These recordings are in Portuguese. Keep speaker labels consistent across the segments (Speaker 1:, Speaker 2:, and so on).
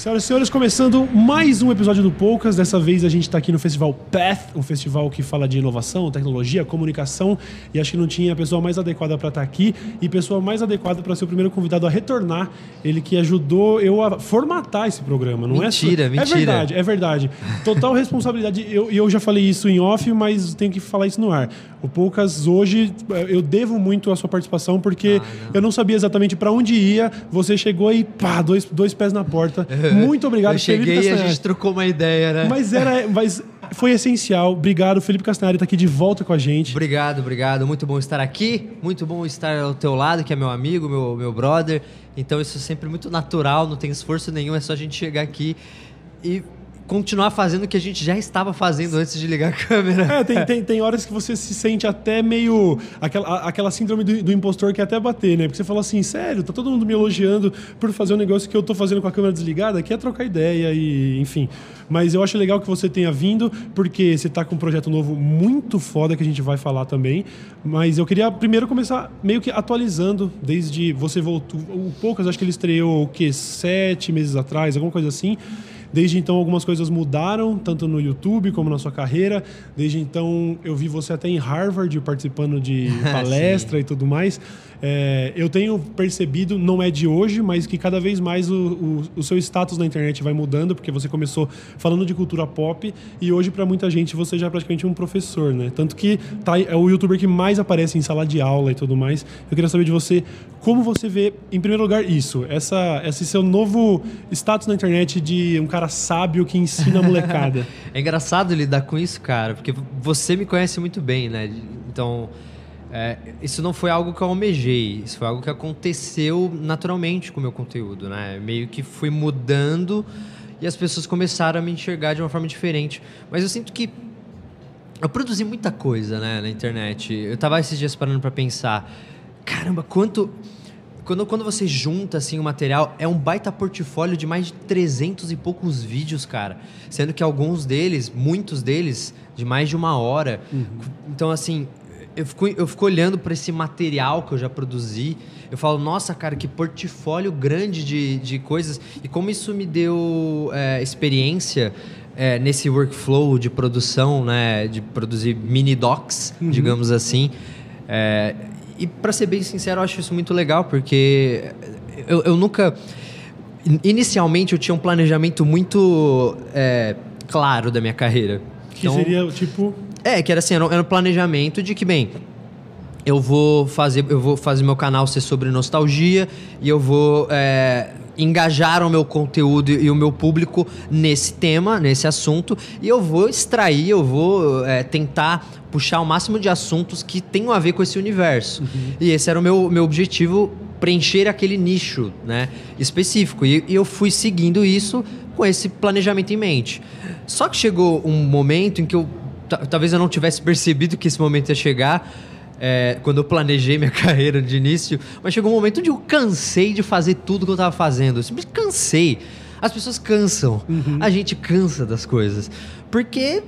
Speaker 1: Senhoras e senhores, começando mais um episódio do Poucas. Dessa vez a gente está aqui no Festival Path, um festival que fala de inovação, tecnologia, comunicação. E acho que não tinha a pessoa mais adequada para estar tá aqui e pessoa mais adequada para ser o primeiro convidado a retornar. Ele que ajudou eu a formatar esse programa, não
Speaker 2: mentira,
Speaker 1: é?
Speaker 2: Mentira,
Speaker 1: mentira. É verdade, é verdade. Total responsabilidade. E eu, eu já falei isso em off, mas tenho que falar isso no ar. O Poucas hoje, eu devo muito a sua participação porque ah, não. eu não sabia exatamente para onde ia. Você chegou e pá, dois, dois pés na porta. Muito obrigado,
Speaker 2: Eu cheguei
Speaker 1: Felipe
Speaker 2: e a gente trocou uma ideia, né?
Speaker 1: Mas era, mas foi essencial. Obrigado, Felipe Castanhari está aqui de volta com a gente.
Speaker 2: Obrigado, obrigado. Muito bom estar aqui. Muito bom estar ao teu lado, que é meu amigo, meu, meu brother. Então isso é sempre muito natural, não tem esforço nenhum, é só a gente chegar aqui e continuar fazendo o que a gente já estava fazendo antes de ligar a câmera.
Speaker 1: É, tem, tem, tem horas que você se sente até meio. aquela, aquela síndrome do, do impostor que é até bater, né? Porque você fala assim, sério, tá todo mundo me elogiando por fazer um negócio que eu tô fazendo com a câmera desligada, que é trocar ideia e, enfim. Mas eu acho legal que você tenha vindo, porque você tá com um projeto novo muito foda que a gente vai falar também. Mas eu queria primeiro começar meio que atualizando, desde você voltou. O Poucas, acho que ele estreou o quê? Sete meses atrás, alguma coisa assim. Desde então, algumas coisas mudaram, tanto no YouTube como na sua carreira. Desde então, eu vi você até em Harvard participando de palestra e tudo mais. É, eu tenho percebido, não é de hoje, mas que cada vez mais o, o, o, seu status na internet vai mudando, porque você começou falando de cultura pop e hoje, para muita gente, você já é praticamente um professor, né? Tanto que tá, é o youtuber que mais aparece em sala de aula e tudo mais. Eu queria saber de você como você vê, em primeiro lugar, isso, essa, esse seu novo status na internet de um cara sábio que ensina a molecada.
Speaker 2: é engraçado lidar com isso, cara, porque você me conhece muito bem, né? Então. É, isso não foi algo que eu almejei, isso foi algo que aconteceu naturalmente com o meu conteúdo, né? Meio que fui mudando e as pessoas começaram a me enxergar de uma forma diferente. Mas eu sinto que eu produzi muita coisa, né, na internet. Eu tava esses dias parando para pensar, caramba, quanto quando, quando você junta assim o material, é um baita portfólio de mais de 300 e poucos vídeos, cara. Sendo que alguns deles, muitos deles, de mais de uma hora. Uhum. Então, assim, eu fico, eu fico olhando para esse material que eu já produzi. Eu falo, nossa, cara, que portfólio grande de, de coisas. E como isso me deu é, experiência é, nesse workflow de produção, né? De produzir mini docs, uhum. digamos assim. É, e para ser bem sincero, eu acho isso muito legal, porque eu, eu nunca. Inicialmente eu tinha um planejamento muito é, claro da minha carreira.
Speaker 1: Que então, seria tipo.
Speaker 2: É, que era assim, era um, era um planejamento de que, bem, eu vou fazer eu vou fazer meu canal ser sobre nostalgia e eu vou é, engajar o meu conteúdo e o meu público nesse tema, nesse assunto e eu vou extrair, eu vou é, tentar puxar o máximo de assuntos que tenham a ver com esse universo. Uhum. E esse era o meu, meu objetivo, preencher aquele nicho né, específico. E, e eu fui seguindo isso com esse planejamento em mente. Só que chegou um momento em que eu talvez eu não tivesse percebido que esse momento ia chegar é, quando eu planejei minha carreira de início, mas chegou um momento onde eu cansei de fazer tudo que eu estava fazendo. Eu simplesmente cansei. As pessoas cansam. Uhum. A gente cansa das coisas. Porque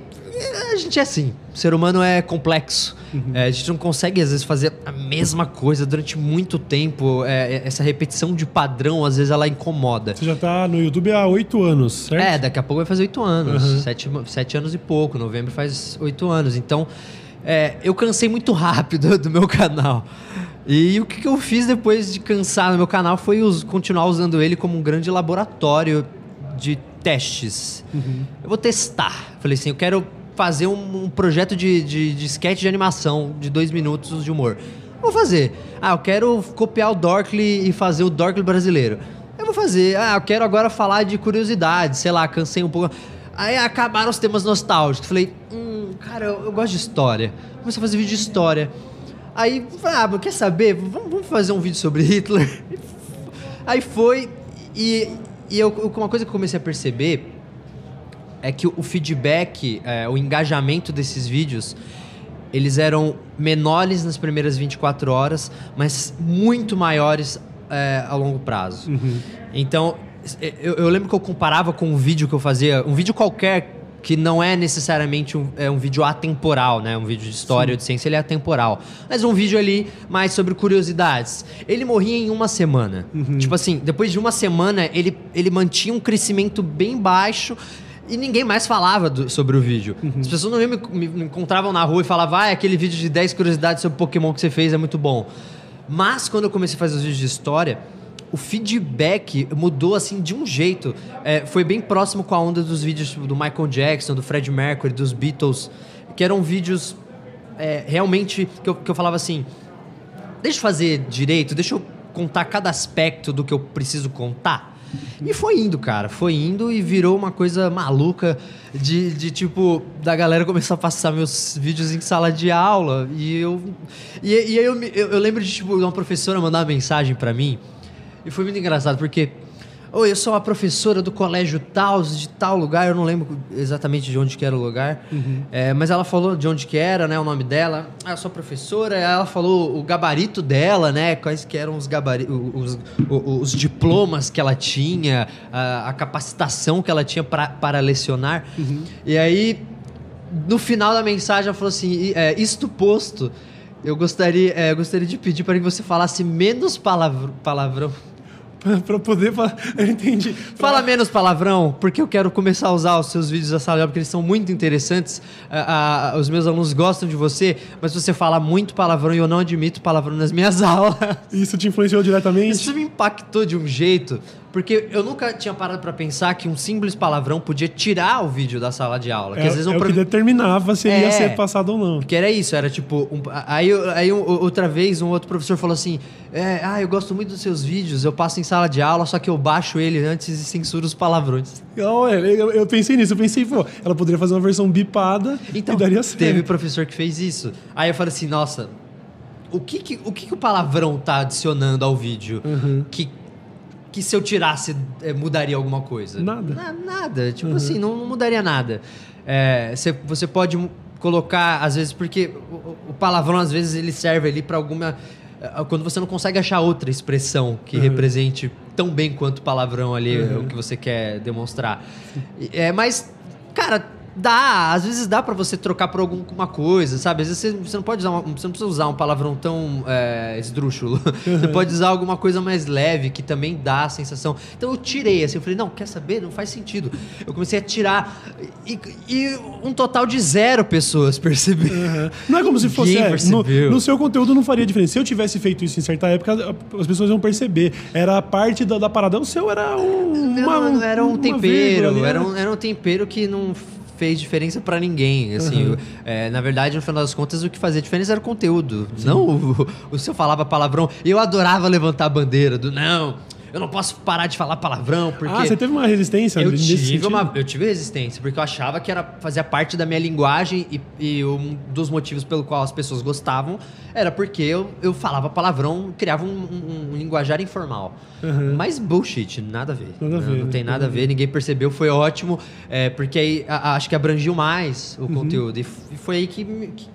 Speaker 2: a gente é assim. O ser humano é complexo. Uhum. É, a gente não consegue, às vezes, fazer a mesma coisa durante muito tempo. É, é essa repetição de padrão, às vezes, ela incomoda.
Speaker 1: Você já está no YouTube há oito anos, certo?
Speaker 2: É, daqui a pouco vai fazer oito anos. Uhum. Sete, sete anos e pouco. Novembro faz oito anos. Então, é, eu cansei muito rápido do meu canal. E o que eu fiz depois de cansar no meu canal foi continuar usando ele como um grande laboratório de testes. Uhum. Eu vou testar. Falei assim, eu quero fazer um, um projeto de, de, de sketch de animação de dois minutos de humor. Vou fazer. Ah, eu quero copiar o Dorkly e fazer o Dorkly brasileiro. Eu vou fazer. Ah, eu quero agora falar de curiosidade, sei lá, cansei um pouco. Aí acabaram os temas nostálgicos. Falei, hum, cara, eu, eu gosto de história. Comecei a fazer vídeo de história. Aí, ah, quer saber? Vamos, vamos fazer um vídeo sobre Hitler. Aí foi, e, e eu, uma coisa que eu comecei a perceber é que o feedback, é, o engajamento desses vídeos, eles eram menores nas primeiras 24 horas, mas muito maiores é, a longo prazo. Uhum. Então, eu, eu, lembro que eu comparava com um vídeo que eu fazia, um vídeo qualquer que não é necessariamente um, é um vídeo atemporal, né? Um vídeo de história ou de ciência, ele é atemporal. Mas um vídeo ali mais sobre curiosidades. Ele morria em uma semana. Tipo assim, depois de uma semana, ele, ele mantinha um crescimento bem baixo e ninguém mais falava do- sobre o vídeo. As pessoas não me, me encontravam na rua e falavam, ah, aquele vídeo de 10 curiosidades sobre Pokémon que você fez é muito bom. Mas quando eu comecei a fazer os vídeos de história, o feedback mudou assim de um jeito. É, foi bem próximo com a onda dos vídeos tipo, do Michael Jackson, do Fred Mercury, dos Beatles, que eram vídeos é, realmente que eu, que eu falava assim: deixa eu fazer direito, deixa eu contar cada aspecto do que eu preciso contar. E foi indo, cara, foi indo e virou uma coisa maluca de, de tipo, da galera começar a passar meus vídeos em sala de aula. E eu. E, e aí eu, eu, eu lembro de, tipo, uma professora mandar uma mensagem pra mim. E foi muito engraçado, porque. Oi, eu sou a professora do colégio tal, de tal lugar, eu não lembro exatamente de onde que era o lugar. É, mas ela falou de onde que era, né? O nome dela. Ah, eu sou professora, ela falou o gabarito dela, né? Quais que eram os gabaritos, os, os, os diplomas que ela tinha, a, a capacitação que ela tinha pra- para lecionar. E aí, no final da mensagem, ela falou assim: "E, é, isto posto. Eu gostaria, é, eu gostaria de pedir para que você falasse menos palavr- palavrão.
Speaker 1: Pra poder falar. Eu entendi.
Speaker 2: Fala menos palavrão, porque eu quero começar a usar os seus vídeos da sala de aula, porque eles são muito interessantes. Ah, ah, os meus alunos gostam de você, mas você fala muito palavrão e eu não admito palavrão nas minhas aulas.
Speaker 1: Isso te influenciou diretamente?
Speaker 2: Isso me impactou de um jeito, porque eu nunca tinha parado pra pensar que um simples palavrão podia tirar o vídeo da sala de aula.
Speaker 1: É,
Speaker 2: que às vezes um
Speaker 1: é o
Speaker 2: pro-
Speaker 1: que determinava se ele ia
Speaker 2: É.
Speaker 1: ser passado ou não.
Speaker 2: Porque era isso, era tipo. um- aí aí outra vez um outro professor falou assim: é, Ah, eu gosto muito dos seus vídeos, eu passo em sala de aula, só que eu baixo ele antes e censuro os palavrões.
Speaker 1: Olha, eu, eu pensei nisso, eu pensei, pô, ela poderia fazer uma versão bipada
Speaker 2: Então,
Speaker 1: e daria certo.
Speaker 2: teve professor que fez isso. Aí eu falei assim: Nossa, o que que o, que que o palavrão tá adicionando ao vídeo?
Speaker 1: Uhum.
Speaker 2: Que, que se eu tirasse eh, mudaria alguma coisa?
Speaker 1: Nada.
Speaker 2: Na- nada. Tipo assim, não, não mudaria nada. É, você, você pode colocar, às vezes, porque o, o- palavrão, às vezes, ele serve ali para alguma. eh, Quando você não consegue achar outra expressão que represente tão bem quanto o palavrão ali, o que você quer demonstrar. É, mas, cara, dá. Às vezes dá para você trocar por alguma coisa, sabe? Às vezes você, você não pode usar uma- você não precisa usar um palavrão tão é, esdrúxulo. Você pode usar alguma coisa mais leve que também dá a sensação. Então eu tirei assim, eu falei, não, quer saber? Não faz sentido. Eu comecei a tirar e, e um total de zero pessoas perceberam.
Speaker 1: Aham. Não é como se fosse. É, no, no seu conteúdo não faria diferença. Se eu tivesse feito isso em certa época, as pessoas iam perceber. Era parte da, da parada. O seu era um.
Speaker 2: Não,
Speaker 1: uma-
Speaker 2: não, era um tempero,
Speaker 1: vírgula
Speaker 2: era
Speaker 1: né?
Speaker 2: um, era um tempero que não fez diferença pra ninguém, assim,
Speaker 1: Uhum.
Speaker 2: é, na verdade, no final das contas, o que fazia diferença era o conteúdo, não o, o se eu falava palavrão, eu adorava levantar a bandeira do, não, eu não posso parar de falar palavrão, porque...
Speaker 1: Ah, você teve uma resistência
Speaker 2: Eu
Speaker 1: nesse
Speaker 2: tive, uma, eu tive resistência, porque eu achava que era fazia parte da minha linguagem e, e um dos motivos pelo qual as pessoas gostavam era porque eu, eu falava palavrão, criava um, um- um linguajar informal. Mas bullshit, nada a ver.
Speaker 1: Nada a
Speaker 2: Não-
Speaker 1: ver,
Speaker 2: Não
Speaker 1: né?
Speaker 2: tem nada a ver, ninguém percebeu, foi ótimo, é, porque aí a- acho que abrangiu mais
Speaker 1: Uhum.
Speaker 2: o conteúdo. E foi aí que, que,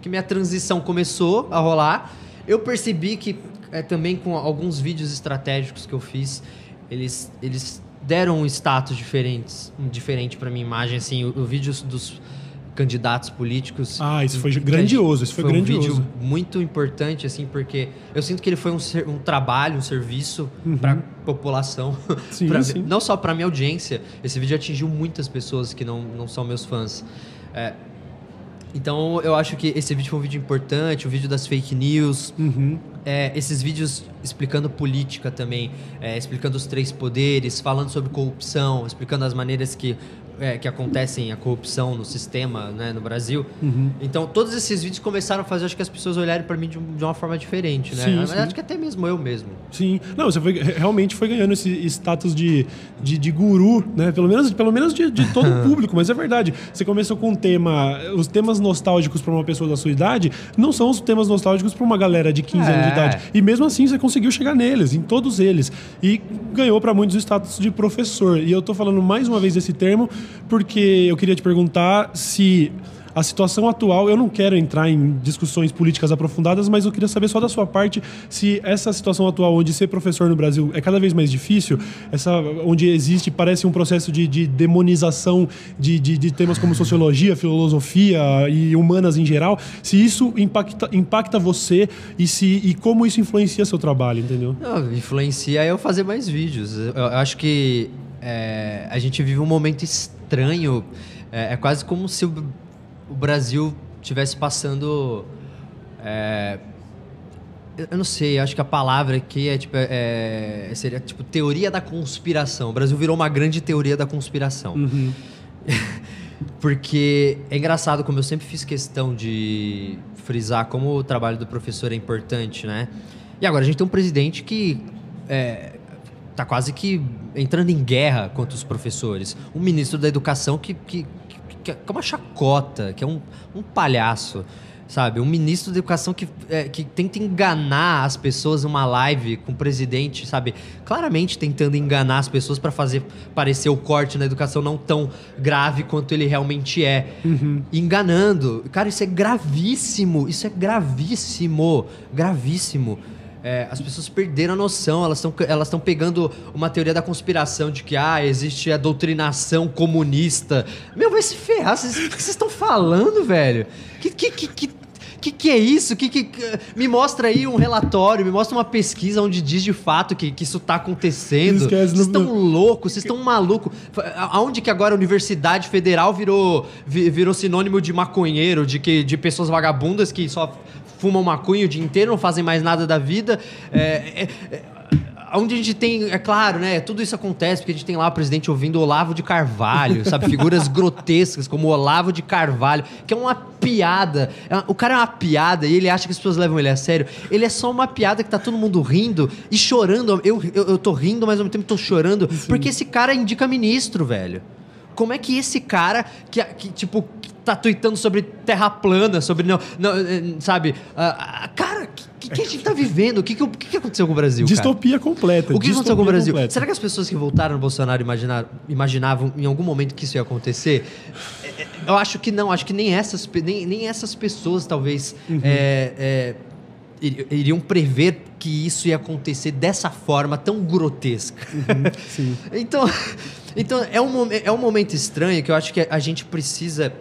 Speaker 2: que minha transição começou a rolar. Eu percebi que é, também com alguns vídeos estratégicos que eu fiz, eles, eles deram um status diferentes, diferente para minha imagem. Assim, o, o vídeo dos candidatos políticos.
Speaker 1: Ah, isso foi grandioso, isso foi
Speaker 2: um
Speaker 1: grandioso.
Speaker 2: vídeo muito importante, assim, porque eu sinto que ele foi um, ser- um trabalho, um serviço para população,
Speaker 1: Uhum. Sim,
Speaker 2: pra-
Speaker 1: sim.
Speaker 2: não só para minha audiência. Esse vídeo atingiu muitas pessoas que não, não são meus fãs. É, então eu acho que esse vídeo foi um vídeo importante, o vídeo das fake news,
Speaker 1: Uhum.
Speaker 2: É, esses vídeos explicando política também, é, explicando os três poderes, falando sobre corrupção, explicando as maneiras que, é, que acontecem a corrupção no sistema né, no Brasil.
Speaker 1: Uhum.
Speaker 2: Então, todos esses vídeos começaram a fazer acho que as pessoas olharem para mim de, um- de uma forma diferente, né?
Speaker 1: Sim,
Speaker 2: que até mesmo eu mesmo.
Speaker 1: Sim. Não, você foi, realmente foi ganhando esse status de, de, de guru, né? Pelo menos, pelo menos de, de todo o público, mas é verdade. Você começou com um tema. Os temas nostálgicos para uma pessoa da sua idade não são os temas nostálgicos para uma galera de 15 anos de
Speaker 2: É.
Speaker 1: idade. E mesmo assim você conseguiu chegar neles, em todos eles. E ganhou para muitos o status de professor. E eu tô falando mais uma vez desse termo porque eu queria te perguntar se a situação atual, eu não quero entrar em discussões políticas aprofundadas, mas eu queria saber só da sua parte se essa situação atual, onde ser professor no Brasil é cada vez mais difícil, essa, onde existe, parece um processo de, de demonização de, de, de temas como sociologia, filosofia e humanas em geral, se isso impacta, impacta você e, se, e como isso influencia seu trabalho, entendeu?
Speaker 2: Não, influencia eu fazer mais vídeos. Eu, eu acho que é, a gente vive um momento estranho. É, é quase como se o, o Brasil estivesse passando. É, eu não sei, acho que a palavra aqui é tipo é, seria tipo teoria da conspiração. O Brasil virou uma grande teoria da conspiração.
Speaker 1: Uhum.
Speaker 2: Porque é engraçado como eu sempre fiz questão de frisar como o trabalho do professor é importante, né? E agora a gente tem um presidente que é, tá quase que entrando em guerra contra os professores. Um ministro da educação que, que, que, que é uma chacota, que é um, um palhaço sabe? Um ministro da educação que, é, que tenta enganar as pessoas numa live com o presidente, sabe? Claramente tentando enganar as pessoas para fazer parecer o corte na educação não tão grave quanto ele realmente é.
Speaker 1: Uhum.
Speaker 2: Enganando. Cara, isso é gravíssimo. Isso é gravíssimo. Gravíssimo. É, as pessoas perderam a noção, elas estão elas pegando uma teoria da conspiração de que ah, existe a doutrinação comunista. Meu, vai se ferrar, vocês, o que vocês estão falando, velho? Que, que, que, que, que, que é isso? Que, que, me mostra aí um relatório, me mostra uma pesquisa onde diz de fato que, que isso está acontecendo. Vocês estão loucos, vocês estão malucos. Aonde que agora a Universidade Federal virou, virou sinônimo de maconheiro, de, que, de pessoas vagabundas que só fumam maconha o dia inteiro, não fazem mais nada da vida. É, é, é, onde a gente tem, é claro, né? Tudo isso acontece porque a gente tem lá o presidente ouvindo Olavo de Carvalho, sabe? Figuras grotescas como Olavo de Carvalho, que é uma piada. É o cara é uma piada e ele acha que as pessoas levam ele a sério. Ele é só uma piada que tá todo mundo rindo e chorando. Eu, eu, eu tô rindo, mas ao mesmo tempo tô chorando, Sim. porque esse cara indica ministro, velho. Como é que esse cara, que, que tipo, tá tweetando sobre terra plana, sobre. Não, não eh, sabe? Uh, cara, o que, que, a gente tá vivendo? O que, que, que aconteceu com o Brasil?
Speaker 1: Distopia cara? completa.
Speaker 2: O que
Speaker 1: aconteceu
Speaker 2: com o Brasil? Completa. Será que as pessoas que voltaram no Bolsonaro imaginar, imaginavam em algum momento que isso ia acontecer? É, é, eu acho que não, acho que nem essas, nem, nem essas pessoas talvez uhum. é, é, iriam prever que isso ia acontecer dessa forma tão grotesca.
Speaker 1: Uhum,
Speaker 2: então. Então, é um, é um momento estranho que eu acho que a gente precisa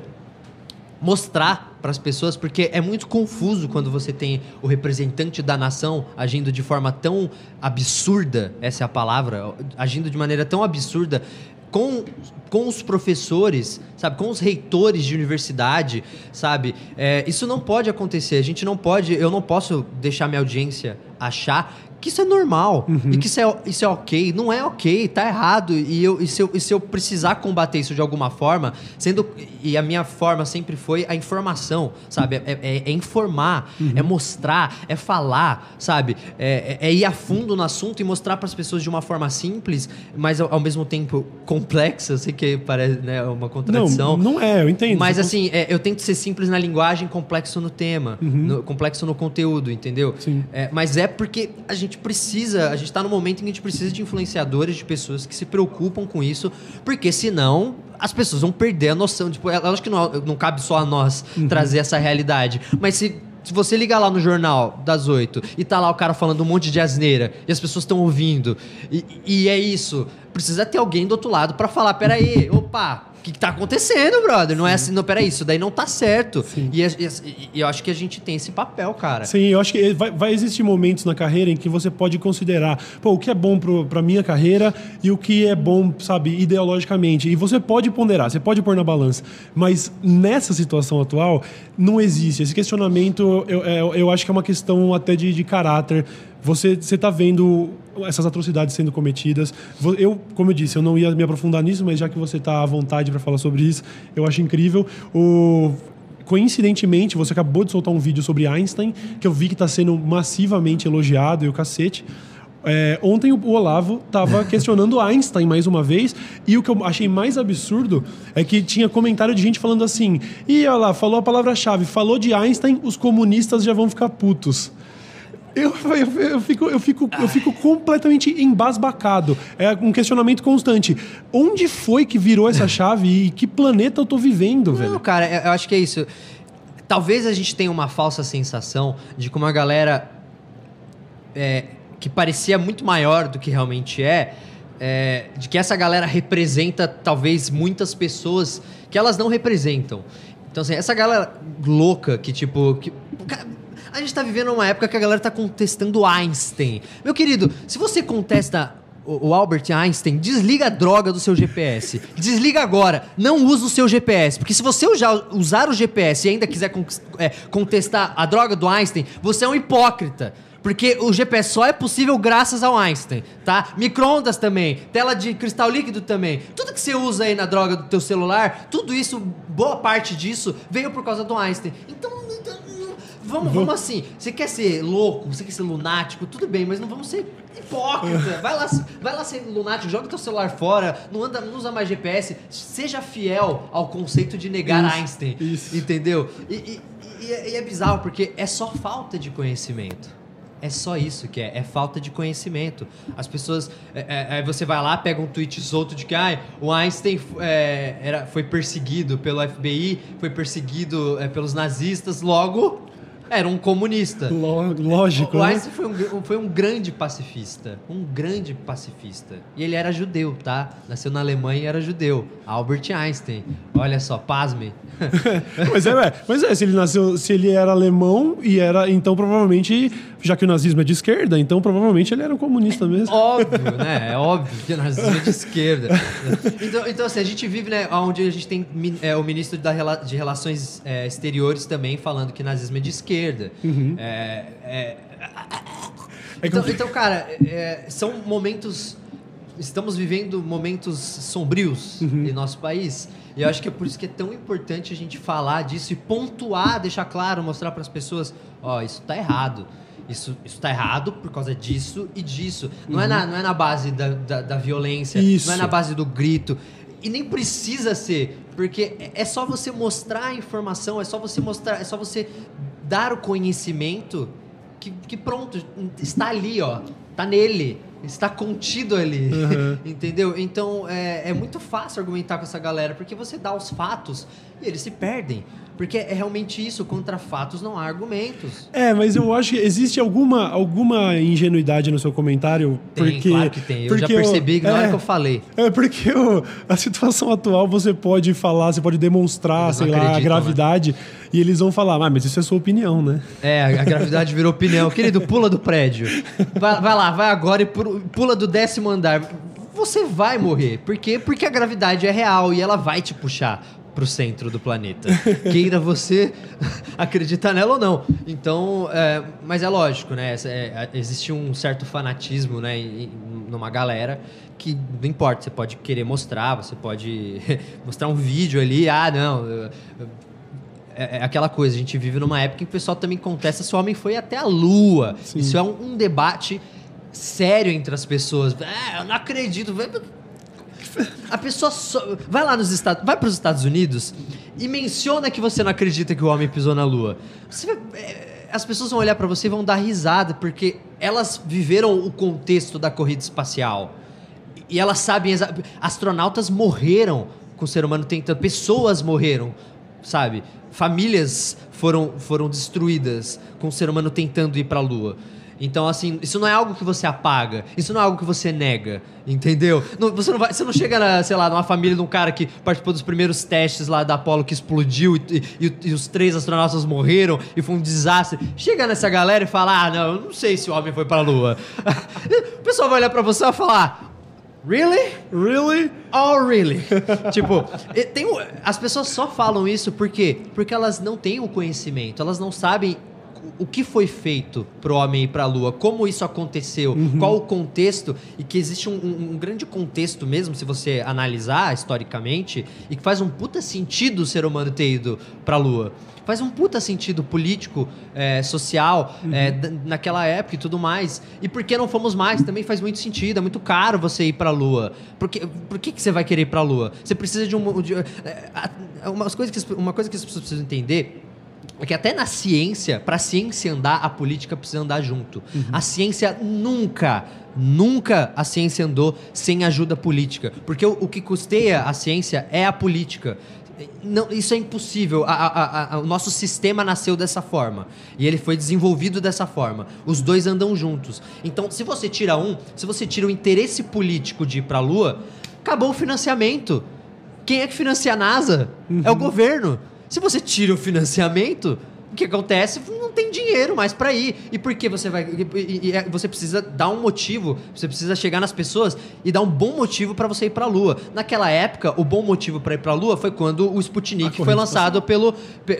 Speaker 2: mostrar para as pessoas, porque é muito confuso quando você tem o representante da nação agindo de forma tão absurda, essa é a palavra, agindo de maneira tão absurda com, com os professores, sabe, com os reitores de universidade, sabe? É, isso não pode acontecer. A gente não pode, eu não posso deixar minha audiência achar que isso é normal uhum. e que isso é, isso é ok. Não é ok, tá errado. E, eu, e, se eu, e se eu precisar combater isso de alguma forma, sendo. E a minha forma sempre foi a informação, sabe? É, é, é informar, uhum. é mostrar, é falar, sabe? É, é, é ir a fundo no assunto e mostrar para as pessoas de uma forma simples, mas ao, ao, mesmo tempo complexa. Eu sei que parece né, uma contradição.
Speaker 1: Não, não é, eu entendo.
Speaker 2: Mas assim, é, eu tento ser simples na linguagem, complexo no tema, uhum. no, complexo no conteúdo, entendeu?
Speaker 1: Sim.
Speaker 2: mas é porque a gente gente precisa, a gente está no momento em que a gente precisa de influenciadores, de pessoas que se preocupam com isso, porque senão as pessoas vão perder a noção. Tipo, eu acho que não, não cabe só a nós uhum. trazer essa realidade, mas se se você ligar lá no jornal das oito e tá lá o cara falando um monte de asneira e as pessoas estão ouvindo, e, e, é isso, precisa ter alguém do outro lado para falar: peraí, opa, que, que tá acontecendo, brother? Não é assim, não, peraí, isso daí não tá certo. E, e, e, eu acho que a gente tem esse papel, cara.
Speaker 1: Sim, eu acho que vai, vai existir momentos na carreira em que você pode considerar, pô, o que é bom pro, pra minha carreira e o que é bom, sabe, ideologicamente. E você pode ponderar, você pode pôr na balança. Mas nessa situação atual, não existe. Esse questionamento, eu, eu, é, eu acho que é uma questão até de, de caráter. Você está vendo essas atrocidades sendo cometidas. Eu, como eu disse, eu não ia me aprofundar nisso, mas já que você está à vontade para falar sobre isso, eu acho incrível. O coincidentemente, você acabou de soltar um vídeo sobre Einstein, que eu vi que está sendo massivamente elogiado e o cacete. É, ontem o Olavo estava questionando Einstein mais uma vez, e o que eu achei mais absurdo é que tinha comentário de gente falando assim: e olha lá, falou a palavra-chave, falou de Einstein, os comunistas já vão ficar putos. Eu, eu, eu fico, eu, fico, eu fico completamente embasbacado. É um questionamento constante. Onde foi que virou essa chave e que planeta eu tô vivendo,
Speaker 2: Não,
Speaker 1: velho?
Speaker 2: cara, eu acho que é isso. Talvez a gente tenha uma falsa sensação de que uma galera é, que parecia muito maior do que realmente é, é, de que essa galera representa talvez muitas pessoas que elas não representam. Então, assim, essa galera louca que, tipo. Que, a gente tá vivendo uma época que a galera tá contestando Einstein. Meu querido, se você contesta o Albert Einstein, desliga a droga do seu GPS. Desliga agora. Não usa o seu GPS. Porque se você usar, o GPS e ainda quiser é, contestar a droga do Einstein, você é um hipócrita. Porque o GPS só é possível graças ao Einstein, tá? Micro-ondas também, tela de cristal líquido também. Tudo que você usa aí na droga do teu celular, tudo isso, boa parte disso, veio por causa do Einstein. Então, vamos, vamos assim. Você quer ser louco, você quer ser lunático, tudo bem, mas não vamos ser hipócrita. Vai lá, vai lá ser lunático, joga teu celular fora, não, anda, não usa mais GPS. Seja fiel ao conceito de negar
Speaker 1: Isso,
Speaker 2: Einstein.
Speaker 1: isso.
Speaker 2: Entendeu? E, e- e é, e é bizarro, porque é só falta de conhecimento. É só isso que é, é falta de conhecimento. As pessoas. é, é, Aí você vai lá, pega um tweet solto de que ai, o Einstein é, era, foi perseguido pelo FBI, foi perseguido é, pelos nazistas, logo era um comunista.
Speaker 1: Lógico,
Speaker 2: O
Speaker 1: né?
Speaker 2: Einstein foi um, foi um grande pacifista. Um grande pacifista. E ele era judeu, tá? Nasceu na Alemanha e era judeu. Albert Einstein. Olha só, pasme.
Speaker 1: mas, é, mas é, se ele nasceu, se ele era alemão e era, então provavelmente, já que o nazismo é de esquerda, então provavelmente ele era um comunista mesmo.
Speaker 2: Óbvio, né? É óbvio que nós somos de esquerda. Então, então, assim, a gente vive, né, onde a gente tem é, o ministro da de Relações é, Exteriores também falando que nazismo é de esquerda. É, é,
Speaker 1: É
Speaker 2: então, então, cara, é, são momentos. Estamos vivendo momentos sombrios em nosso país. E eu acho que é por isso que é tão importante a gente falar disso e pontuar, deixar claro, mostrar para as pessoas: ó, isso tá errado. Isso, isso tá errado por causa disso e disso. Não, é, na, não é na base da, da, da violência,
Speaker 1: Isso.
Speaker 2: não é na base do grito. E nem precisa ser, porque é- é só você mostrar a informação, é só você mostrar, é só você dar o conhecimento que, que pronto, está ali, ó. Tá nele. Está contido ali. Entendeu? Então é, é muito fácil argumentar com essa galera, porque você dá os fatos e eles se perdem. Porque é realmente isso, contra fatos não há argumentos.
Speaker 1: É, mas eu acho que existe alguma, alguma ingenuidade no seu comentário.
Speaker 2: Tem,
Speaker 1: porque,
Speaker 2: claro que tem. Eu já percebi que na hora
Speaker 1: é,
Speaker 2: que eu falei.
Speaker 1: É porque o- a situação atual você pode falar, você pode demonstrar, sei lá, a
Speaker 2: né?
Speaker 1: gravidade. E eles vão falar, ah, mas isso é sua opinião, né?
Speaker 2: É, a gravidade virou opinião. Querido, pula do prédio. Vai, vai lá, vai agora e pu- pula do décimo andar. Você vai morrer. Por quê? Porque a gravidade é real e ela vai te puxar pro centro do planeta. Queira você acreditar nela ou não. Então, é, mas é lógico, né? Essa- é, existe um certo fanatismo, né? em- numa galera que não importa, você pode querer mostrar, você pode mostrar um vídeo ali, ah, não, eu- eu- é, é aquela coisa, a gente vive numa época em que o pessoal também contesta se o homem foi até a lua.
Speaker 1: Sim.
Speaker 2: Isso é um, um debate sério entre as pessoas. É, eu não acredito. A pessoa só- vai lá nos Estados, vai para os Estados Unidos e menciona que você não acredita que o homem pisou na lua. Você é, as pessoas vão olhar para você e vão dar risada porque elas viveram o contexto da corrida espacial. E elas sabem. exa- Astronautas morreram com o ser humano tentando. Pessoas morreram, sabe? Famílias foram, foram destruídas com o ser humano tentando ir para a Lua. Então, assim, isso não é algo que você apaga, isso não é algo que você nega, entendeu? Não- você, não vai, você não chega, na, sei lá, numa família de um cara que participou dos primeiros testes lá da Apollo que explodiu e, e- e os três astronautas morreram e foi um desastre. Chega nessa galera e fala: ah, não, eu não sei se o homem foi para a Lua. o pessoal vai olhar para você e vai falar: really?
Speaker 1: Really?
Speaker 2: Oh, really? tipo, tem, as pessoas só falam isso porque porque elas não têm o conhecimento, elas não sabem o que foi feito pro homem ir pra lua, como isso aconteceu, qual o contexto, e que existe um, um- um grande contexto mesmo, se você analisar historicamente, e que faz um puta sentido o ser humano ter ido pra lua. Faz um puta sentido político, eh, social, eh, d- naquela época e tudo mais. E por que não fomos mais? Também faz muito sentido. É muito caro você ir pra Lua. Por que, por que, que você vai querer ir pra Lua? Você precisa de um. De, eh, a- umas coisas que, uma coisa que as pessoas precisam entender é que até na ciência, para a ciência andar, a política precisa andar junto. Uhum. A ciência nunca, nunca a ciência andou sem ajuda política. Porque o, o que custeia a ciência é a política. Não, isso é impossível. A, a, a, o nosso sistema nasceu dessa forma. E ele foi desenvolvido dessa forma. Os dois andam juntos. Então, se você tira um, se você tira o interesse político de ir para a Lua, acabou o financiamento. Quem é que financia a NASA? Uhum. É o governo. Se você tira o financiamento, o que acontece? Não tem dinheiro mais para ir. E por que você vai. E, e, é, você precisa dar um motivo, você precisa chegar nas pessoas e dar um bom motivo para você ir para a Lua. Naquela época, o bom motivo para ir para a Lua foi quando o Sputnik foi lançado pelo,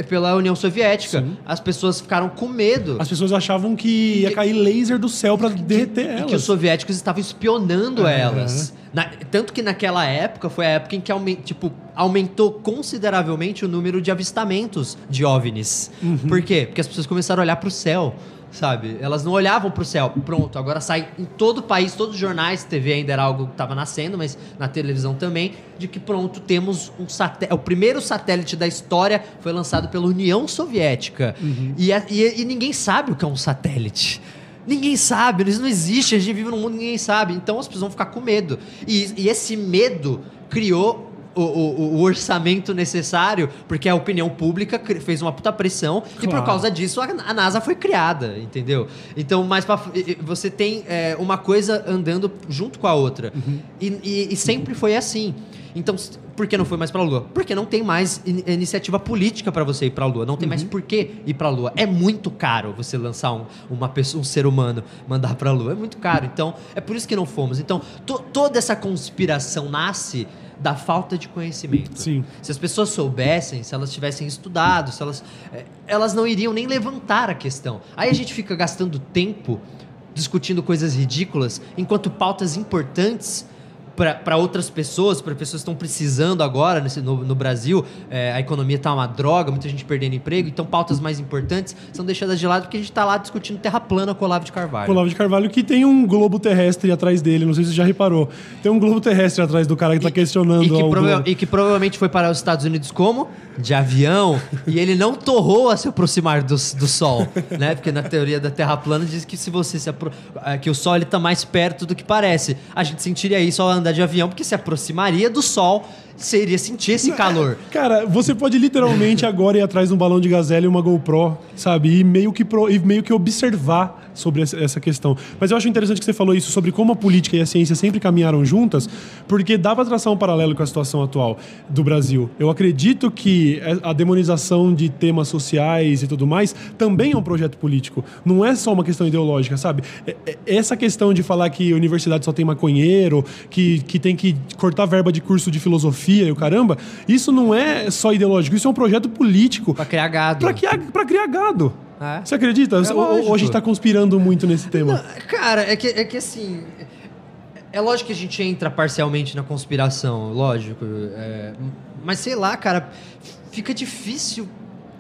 Speaker 2: pela União Soviética. Sim. As pessoas ficaram com medo.
Speaker 1: As pessoas achavam que ia cair laser do céu para derreter elas.
Speaker 2: E que os soviéticos estavam espionando é. elas. Na, tanto que naquela época foi a época em que tipo, aumentou consideravelmente o número de avistamentos de OVNIs. Uhum. Por quê? Porque as pessoas começaram a olhar para o céu sabe? Elas não olhavam para o céu. Pronto, agora sai em todo o país, todos os jornais, TV ainda era algo que estava nascendo, mas na televisão também, de que pronto, temos um satélite. O primeiro satélite da história foi lançado pela União Soviética. Uhum. E, e, e ninguém sabe o que é um satélite. Ninguém sabe, isso não existe, a gente vive num mundo que ninguém sabe. Então as pessoas vão ficar com medo. E, e esse medo criou o, o, o, orçamento necessário, porque a opinião pública fez uma puta pressão claro. e por causa disso a, a, NASA foi criada, entendeu? Então, mais pra, você tem é, uma coisa andando junto com a outra. Uhum. E, e, e sempre foi assim. Então, por que não foi mais para a Lua? Porque não tem mais in iniciativa política para você ir para a Lua. Não tem uhum. mais por que ir para a Lua. É muito caro você lançar um, uma pessoa, um ser humano, mandar para a Lua. É muito caro. Então, é por isso que não fomos. Então, to toda essa conspiração nasce da falta de conhecimento.
Speaker 1: Sim.
Speaker 2: Se as pessoas soubessem, se elas tivessem estudado, se elas, eh, elas não iriam nem levantar a questão. Aí a gente fica gastando tempo discutindo coisas ridículas, enquanto pautas importantes para outras pessoas, para pessoas que estão precisando agora nesse, no, no Brasil. É, a economia está uma droga, muita gente perdendo emprego, então pautas mais importantes são deixadas de lado porque a gente está lá discutindo terra plana com o Olavo de Carvalho.
Speaker 1: O Olavo de Carvalho que tem um globo terrestre atrás dele, não sei se você já reparou. Tem um globo terrestre atrás do cara que está questionando. E
Speaker 2: que, e que provavelmente foi para os Estados Unidos como? De avião, e ele não torrou a se aproximar do, do Sol, né? Porque na teoria da Terra plana diz que se você se apro... É, que o Sol está mais perto do que parece. A gente sentiria isso ao andar de avião porque se aproximaria do Sol iria sentir esse calor.
Speaker 1: Cara, você pode literalmente agora ir atrás de um balão de gazela e uma GoPro, sabe? E meio que, pro, e meio que observar sobre essa questão. Mas eu acho interessante que você falou isso sobre como a política e a ciência sempre caminharam juntas, porque dá para traçar um paralelo com a situação atual do Brasil. Eu acredito que a demonização de temas sociais e tudo mais também é um projeto político. Não é só uma questão ideológica, sabe? É, é, essa questão de falar que a universidade só tem maconheiro, que, que tem que cortar verba de curso de filosofia filosofia e o caramba, isso não é só ideológico, isso é um projeto político.
Speaker 2: Para criar gado.
Speaker 1: Para criar, pra criar gado. É. Você acredita? É ou, a gente está conspirando muito nesse tema?
Speaker 2: Não, cara, é que, é que assim. É lógico que a gente entra parcialmente na conspiração, lógico. É, mas sei lá, cara, fica difícil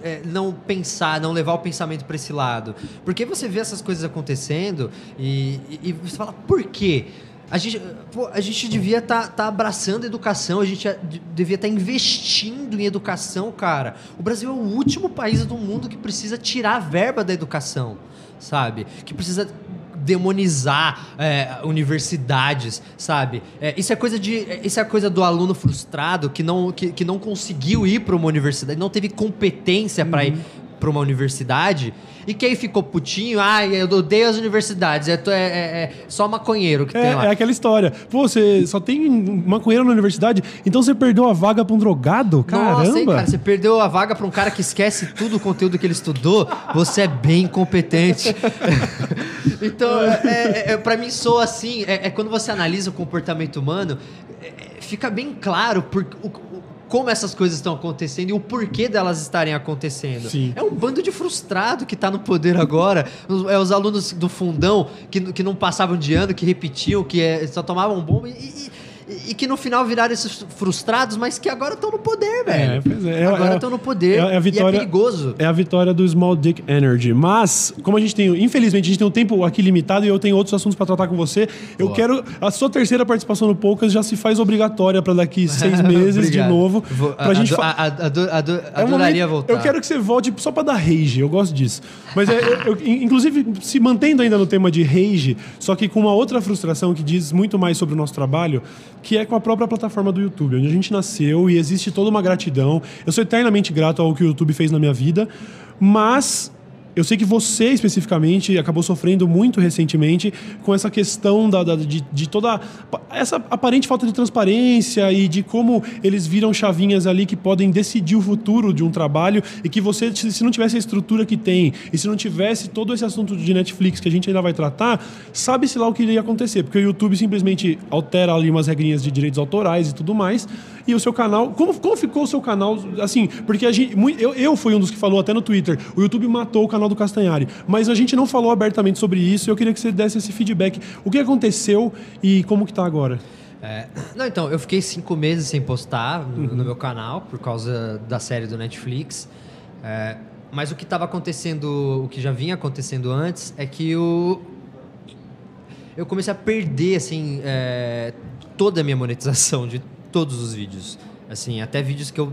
Speaker 2: é, não pensar, não levar o pensamento para esse lado. Porque você vê essas coisas acontecendo e, e, e você fala, por quê? A gente, pô, a gente devia estar tá, tá abraçando a educação, a gente devia estar tá investindo em educação, cara. O Brasil é o último país do mundo que precisa tirar a verba da educação, sabe? Que precisa demonizar é, universidades, sabe? É, isso é coisa de, isso é coisa do aluno frustrado que não, que, que não conseguiu ir para uma universidade, não teve competência uhum. para ir para uma universidade e quem ficou putinho, ai, eu odeio as universidades, é, é, é, é só maconheiro que
Speaker 1: é,
Speaker 2: tem lá.
Speaker 1: É aquela história. Pô, você só tem maconheiro na universidade, então você perdeu a vaga pra um drogado? Caramba! Nossa, hein,
Speaker 2: cara, você perdeu a vaga pra um cara que esquece tudo o conteúdo que ele estudou, você é bem incompetente. então, é, é, é, pra mim soa assim, é, quando você analisa o comportamento humano, fica bem claro por, o, como essas coisas estão acontecendo e o porquê delas estarem acontecendo.
Speaker 1: Sim.
Speaker 2: É um bando de frustrado que está no poder agora. É os alunos do fundão que, que não passavam de ano, que repetiam, que é, só tomavam bomba. E, e, e, e que no final viraram esses frustrados, mas que agora estão no poder, velho.
Speaker 1: É, pois é. É-
Speaker 2: agora
Speaker 1: é-
Speaker 2: estão no poder.
Speaker 1: é a vitória-
Speaker 2: E é perigoso.
Speaker 1: É a vitória do Small Dick Energy. Mas, como a gente tem, infelizmente, a gente tem um tempo aqui limitado e eu tenho outros assuntos pra tratar com você, eu
Speaker 2: Boa.
Speaker 1: quero. A sua terceira participação no Poucas já se faz obrigatória pra daqui seis meses de novo.
Speaker 2: Vou-
Speaker 1: Pra gente
Speaker 2: ado-
Speaker 1: fa-
Speaker 2: a- a- ado- ado-
Speaker 1: É um
Speaker 2: adoraria
Speaker 1: momento-
Speaker 2: voltar.
Speaker 1: Eu quero que você volte só pra dar rage, eu gosto disso. Mas, é, eu- inclusive, se mantendo ainda no tema de rage, só que com uma outra frustração que diz muito mais sobre o nosso trabalho, que é com a própria plataforma do YouTube, onde a gente nasceu e existe toda uma gratidão. Eu sou eternamente grato ao que o YouTube fez na minha vida, mas. Eu sei que você, especificamente, acabou sofrendo muito recentemente com essa questão da, da- de, de toda essa aparente falta de transparência e de como eles viram chavinhas ali que podem decidir o futuro de um trabalho e que você, se não tivesse a estrutura que tem e se não tivesse todo esse assunto de Netflix que a gente ainda vai tratar, sabe-se lá o que iria acontecer, porque o YouTube simplesmente altera ali umas regrinhas de direitos autorais e tudo mais, e o seu canal, como, como ficou o seu canal, assim, porque a gente, eu, eu fui um dos que falou até no Twitter, o YouTube matou o canal do Castanhari, mas a gente não falou abertamente sobre isso, e eu queria que você desse esse feedback. O que aconteceu e como que tá agora?
Speaker 2: É, não, então, eu fiquei cinco meses sem postar no,
Speaker 1: Uhum.
Speaker 2: no meu canal por causa da série do Netflix. É, mas o que estava acontecendo, o que já vinha acontecendo antes, é que o, eu comecei a perder, assim, é, toda a minha monetização de todos os vídeos. Assim, até vídeos que eu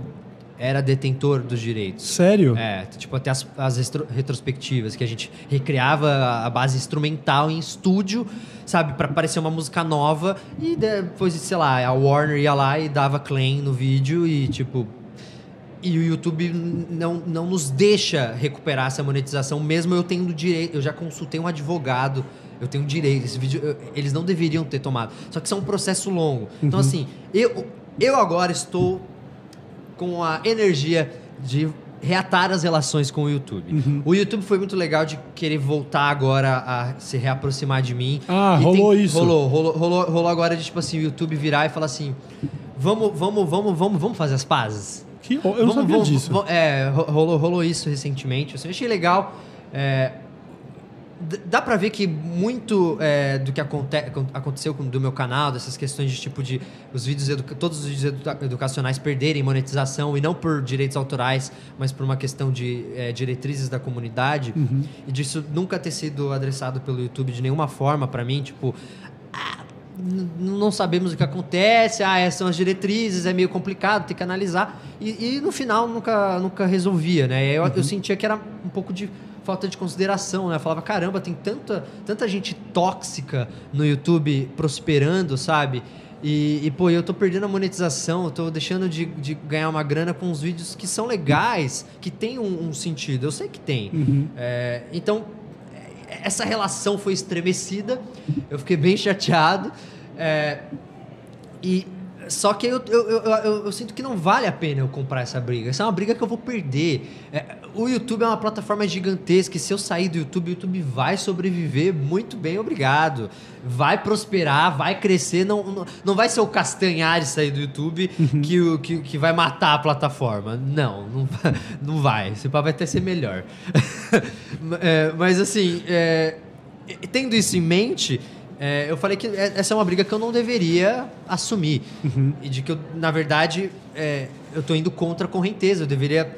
Speaker 2: era detentor dos direitos.
Speaker 1: Sério?
Speaker 2: É, tipo, até as, as retrospectivas, que a gente recriava a base instrumental em estúdio, sabe, Pra parecer uma música nova, e depois, sei lá, a Warner ia lá e dava claim no vídeo e, tipo. E o YouTube não, não nos deixa recuperar essa monetização, mesmo eu tendo direito. Eu já consultei um advogado, eu tenho direito. Esse vídeo, eu- eles não deveriam ter tomado. Só que isso é um processo longo. Então, assim, eu, eu agora estou com a energia de reatar as relações com o YouTube.
Speaker 1: Uhum.
Speaker 2: O YouTube foi muito legal de querer voltar agora a se reaproximar de mim.
Speaker 1: Ah,
Speaker 2: E
Speaker 1: rolou isso.
Speaker 2: Rolou, rolou, rolou, rolou agora de tipo assim, o YouTube virar e falar assim: vamos, vamos, vamos, vamos, vamos fazer as pazes.
Speaker 1: Que, eu não
Speaker 2: Vamos-
Speaker 1: sabia
Speaker 2: vamos-
Speaker 1: disso.
Speaker 2: vamos- é, ro- rolou, rolou isso recentemente. Assim, eu achei legal. é, dá pra ver que muito é, do que aconte acon- aconteceu com, do meu canal, dessas questões de tipo de os vídeos todos os vídeos educa- educacionais perderem monetização e não por direitos autorais, mas por uma questão de é, diretrizes da comunidade
Speaker 1: Uhum.
Speaker 2: e disso nunca ter sido adressado pelo YouTube de nenhuma forma pra mim, tipo n- não sabemos o que acontece, ah, essas são as diretrizes, é meio complicado, tem que analisar. E, e no final nunca, nunca resolvia, né? Eu, eu sentia que era um pouco de falta de consideração, né? Eu falava, caramba, tem tanta, tanta gente tóxica no YouTube prosperando, sabe? E, e, pô, eu tô perdendo a monetização, eu tô deixando de, de ganhar uma grana com os vídeos que são legais, que tem um, um sentido. Eu sei que tem.
Speaker 1: Uhum.
Speaker 2: É, então, essa relação foi estremecida, eu fiquei bem chateado. é, e só que eu, eu, eu, eu- sinto que não vale a pena eu comprar essa briga. Essa é uma briga que eu vou perder. É, o YouTube é uma plataforma gigantesca e se eu sair do YouTube, o YouTube vai sobreviver muito bem, obrigado. Vai prosperar, vai crescer. Não, não, não vai ser o Castanhari sair do YouTube que, o- que, que vai matar a plataforma. Não, não vai. Não vai. Esse papo vai até ser melhor. É, mas assim, é, tendo isso em mente, é, eu falei que é- essa é uma briga que eu não deveria assumir. E de que eu, na verdade, é, eu tô indo contra a correnteza. Eu deveria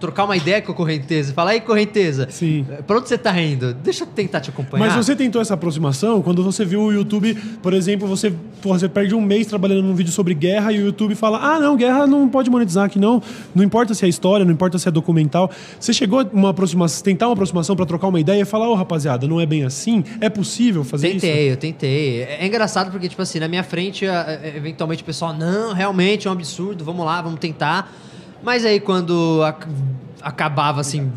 Speaker 2: trocar uma ideia com a correnteza. Falar, aí, correnteza,
Speaker 1: Sim.
Speaker 2: é, pra onde você tá indo? Deixa eu tentar te acompanhar.
Speaker 1: Mas você tentou essa aproximação quando você viu o YouTube, por exemplo, você, você perde um mês trabalhando num vídeo sobre guerra e o YouTube fala: ah, não, guerra não pode monetizar aqui, não. Não importa se é história, não importa se é documental. Você chegou a uma aproximação, tentar uma aproximação para trocar uma ideia e falar: ô rapaziada, não é bem assim? É possível fazer isso?
Speaker 2: Tentei, eu tentei. É é engraçado porque, tipo assim, na minha frente, a- a- eventualmente o pessoal, não, realmente é um absurdo, vamos lá, vamos tentar. Mas aí quando ac- acabava assim.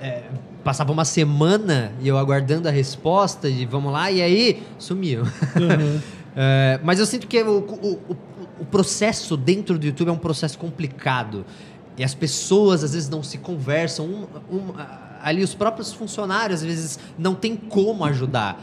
Speaker 2: é, passava uma semana e eu aguardando a resposta e vamos lá, e aí sumiu. É, mas eu sinto que o, o, o- processo dentro do YouTube é um processo complicado. E as pessoas às vezes não se conversam. Um, um- ali os próprios funcionários às vezes não tem como ajudar.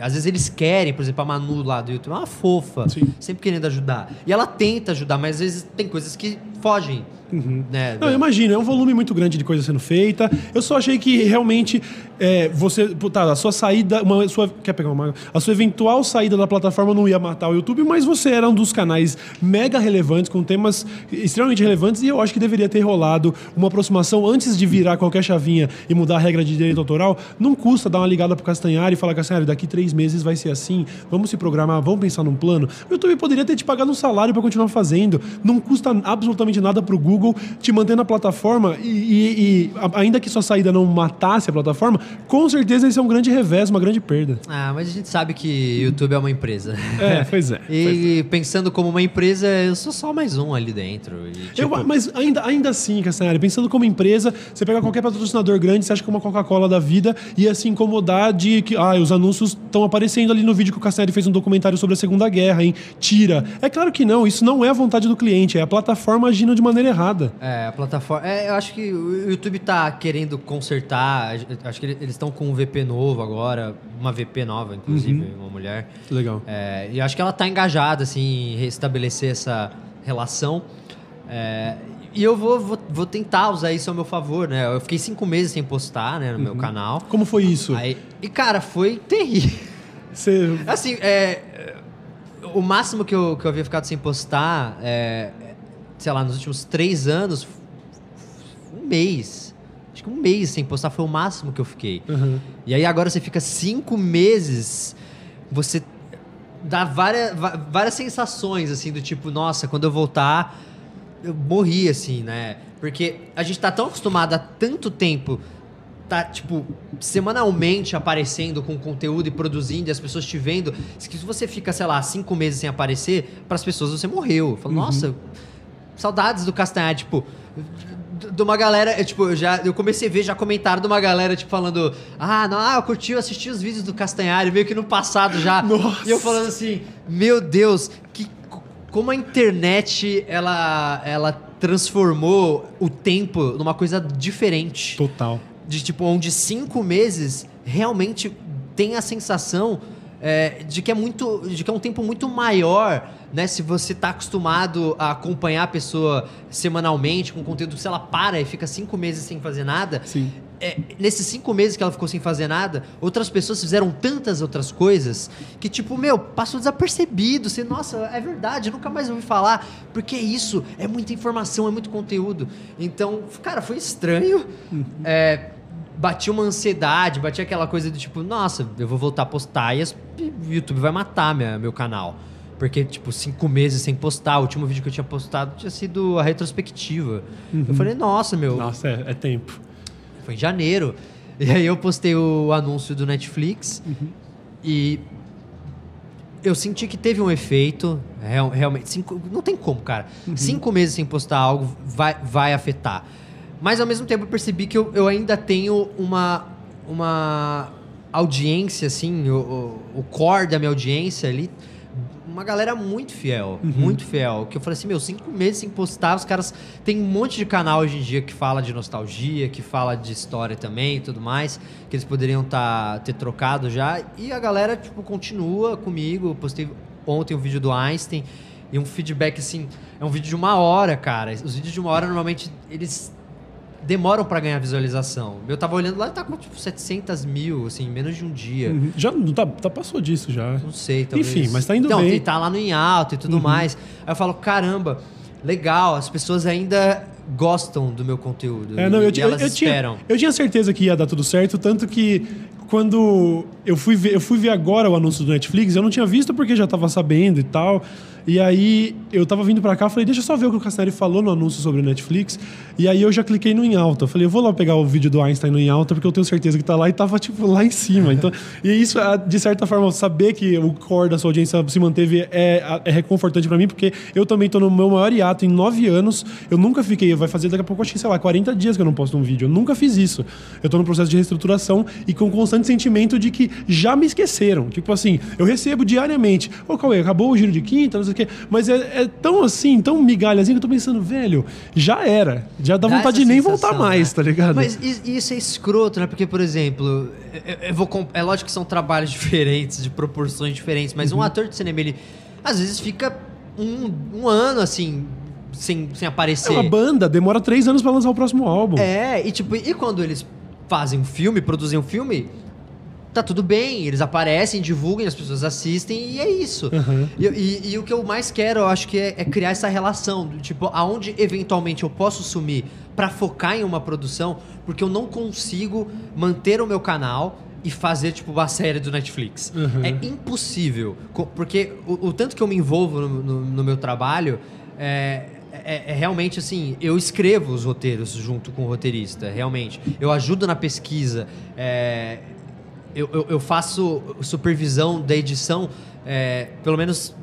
Speaker 2: Às vezes eles querem, por exemplo, a Manu lá do YouTube, é uma fofa,
Speaker 1: Sim.
Speaker 2: sempre querendo ajudar. E ela tenta ajudar, mas às vezes tem coisas que fogem. Né,
Speaker 1: Não, eu imagino, é um volume muito grande de coisa sendo feita. Eu só achei que realmente é, você. Tá, a sua saída. Uma, sua, quer pegar uma A sua eventual saída da plataforma não ia matar o YouTube, mas você era um dos canais mega relevantes, com temas extremamente relevantes, e eu acho que deveria ter rolado uma aproximação antes de virar qualquer chavinha e mudar a regra de direito autoral. Não custa dar uma ligada pro Castanhari e falar, Castanhari, daqui três meses vai ser assim, vamos se programar, vamos pensar num plano. O YouTube poderia ter te pagado um salário para continuar fazendo. Não custa absolutamente nada pro Google Google te manter na plataforma e, e, e, ainda que sua saída não matasse a plataforma, com certeza isso é um grande revés, uma grande perda.
Speaker 2: Ah, mas a gente sabe que YouTube é uma empresa.
Speaker 1: É, pois é.
Speaker 2: e
Speaker 1: pois
Speaker 2: é. pensando como uma empresa, eu sou só mais um ali dentro. E,
Speaker 1: tipo... eu, mas ainda, ainda assim, Castanhari, pensando como empresa, você pega qualquer patrocinador grande, você acha que é uma Coca-Cola da vida ia se incomodar de que ah, os anúncios estão aparecendo ali no vídeo que o Castanhari fez um documentário sobre a Segunda Guerra, hein? Tira. É claro que não, isso não é a vontade do cliente, é a plataforma agindo de maneira errada.
Speaker 2: É, a plataforma. É, eu acho que o YouTube tá querendo consertar. Acho que eles estão com um VP novo agora, uma VP nova, inclusive, uhum. uma mulher.
Speaker 1: Legal.
Speaker 2: É, e acho que ela tá engajada, assim, em restabelecer essa relação. É, e eu vou, vou, vou, tentar usar isso ao meu favor, né? Eu fiquei cinco meses sem postar, né, no uhum. meu canal.
Speaker 1: Como foi isso?
Speaker 2: Aí, e, cara, foi terrível.
Speaker 1: Você...
Speaker 2: Assim, é, o máximo que eu, que eu havia ficado sem postar é, sei lá, nos últimos três anos, um mês. Acho que um mês sem postar foi o máximo que eu fiquei. Uhum. E aí agora você fica cinco meses, você dá várias, várias sensações, assim, do tipo, nossa, quando eu voltar, eu morri, assim, né? Porque a gente tá tão acostumado há tanto tempo tá, tipo, semanalmente aparecendo com conteúdo e produzindo e as pessoas te vendo, que se você fica, sei lá, cinco meses sem aparecer, para as pessoas você morreu. Fala, uhum. nossa, saudades do Castanhar, tipo, de uma galera, tipo, eu já eu comecei a ver já comentário de uma galera tipo falando: "Ah, não, ah, eu curti, eu assisti os vídeos do Castanhari meio que no passado já".
Speaker 1: Nossa.
Speaker 2: E eu falando assim: "Meu Deus, que como a internet ela ela transformou o tempo numa coisa diferente".
Speaker 1: Total.
Speaker 2: De tipo, onde cinco meses realmente tem a sensação é, de que é muito, de que é um tempo muito maior, né? Se você está acostumado a acompanhar a pessoa semanalmente com conteúdo, se ela para e fica cinco meses sem fazer nada,
Speaker 1: Sim.
Speaker 2: É, nesses cinco meses que ela ficou sem fazer nada, outras pessoas fizeram tantas outras coisas que, tipo, meu, passou desapercebido. Você, nossa, é verdade, nunca mais ouvi falar. Porque é isso, é muita informação, é muito conteúdo. Então, cara, foi estranho. Uhum. É, batia uma ansiedade, batia aquela coisa do tipo, nossa, eu vou voltar a postar e o YouTube vai matar minha, meu canal. Porque, tipo, cinco meses sem postar. O último vídeo que eu tinha postado tinha sido a retrospectiva. Uhum. Eu falei, nossa, meu.
Speaker 1: Nossa, é, é, tempo.
Speaker 2: Foi em janeiro. E aí eu postei o anúncio do Netflix. Uhum. E eu senti que teve um efeito. Real, realmente. Cinco, não tem como, cara. Uhum. Cinco meses sem postar algo vai, vai afetar. Mas ao mesmo tempo eu percebi que eu, eu ainda tenho uma, uma audiência, assim, o, o, o core da minha audiência ali, uma galera muito fiel, uhum. muito fiel. Que eu falei assim, meu, cinco meses sem postar, os caras. Tem um monte de canal hoje em dia que fala de nostalgia, que fala de história também e tudo mais, que eles poderiam tá, ter trocado já. E a galera, tipo, continua comigo. Eu postei ontem um vídeo do Einstein e um feedback assim. É um vídeo de uma hora, cara. Os vídeos de uma hora normalmente eles demoram para ganhar visualização. Eu tava olhando lá e tá com tipo 700 mil, assim, menos de um dia. Uhum.
Speaker 1: Já tá, tá, passou disso já.
Speaker 2: Não sei, talvez.
Speaker 1: Enfim, mas tá indo
Speaker 2: então,
Speaker 1: bem.
Speaker 2: Então, tá lá no em alto e tudo uhum. mais. Aí eu falo, caramba, legal, as pessoas ainda gostam do meu conteúdo.
Speaker 1: É, não, eu,
Speaker 2: e elas
Speaker 1: eu, eu
Speaker 2: esperam.
Speaker 1: Tinha, eu tinha certeza que ia dar tudo certo, tanto que quando eu fui ver, eu fui ver agora o anúncio do Netflix, eu não tinha visto porque já tava sabendo e tal. E aí eu tava vindo para cá, falei, deixa eu só ver o que o Castaneri falou no anúncio sobre o Netflix. E aí eu já cliquei no em alta. Eu falei, eu vou lá pegar o vídeo do Einstein no em alta, porque eu tenho certeza que tá lá e tava, tipo, lá em cima. Então, e isso, de certa forma, saber que o core da sua audiência se manteve é, é reconfortante para mim, porque eu também tô no meu maior hiato em nove anos. Eu nunca fiquei, vai fazer daqui a pouco, acho que, sei lá, 40 dias que eu não posto um vídeo. Eu nunca fiz isso. Eu tô no processo de reestruturação e com constante sentimento de que já me esqueceram. Tipo assim, eu recebo diariamente, ô oh, Cauê, acabou o giro de quinta, sei o quê. Mas é, é tão assim, tão migalhazinho que eu tô pensando, velho, já era. Já dá, dá vontade de nem voltar mais, né? tá ligado?
Speaker 2: Mas isso é escroto, né? Porque, por exemplo, eu, eu vou, é lógico que são trabalhos diferentes, de proporções diferentes, mas uhum. um ator de cinema, ele às vezes fica um, um ano assim sem, sem
Speaker 1: É
Speaker 2: aparecer.
Speaker 1: uma banda, demora três anos pra lançar o próximo álbum.
Speaker 2: É, e tipo, e quando eles fazem um filme, produzem um filme, tá tudo bem, eles aparecem, divulgam, as pessoas assistem e é isso.
Speaker 1: Uhum.
Speaker 2: E, e- e o que eu mais quero, eu acho que é, é criar essa relação, do tipo, aonde eventualmente eu posso sumir pra focar em uma produção, porque eu não consigo manter o meu canal e fazer, tipo, uma série do Netflix.
Speaker 1: Uhum.
Speaker 2: É impossível, porque o, o tanto que eu me envolvo no, no- no meu trabalho é, é- é realmente assim, eu escrevo os roteiros junto com o roteirista, realmente. Eu ajudo na pesquisa, é, eu, eu- eu faço supervisão da edição, é, pelo menos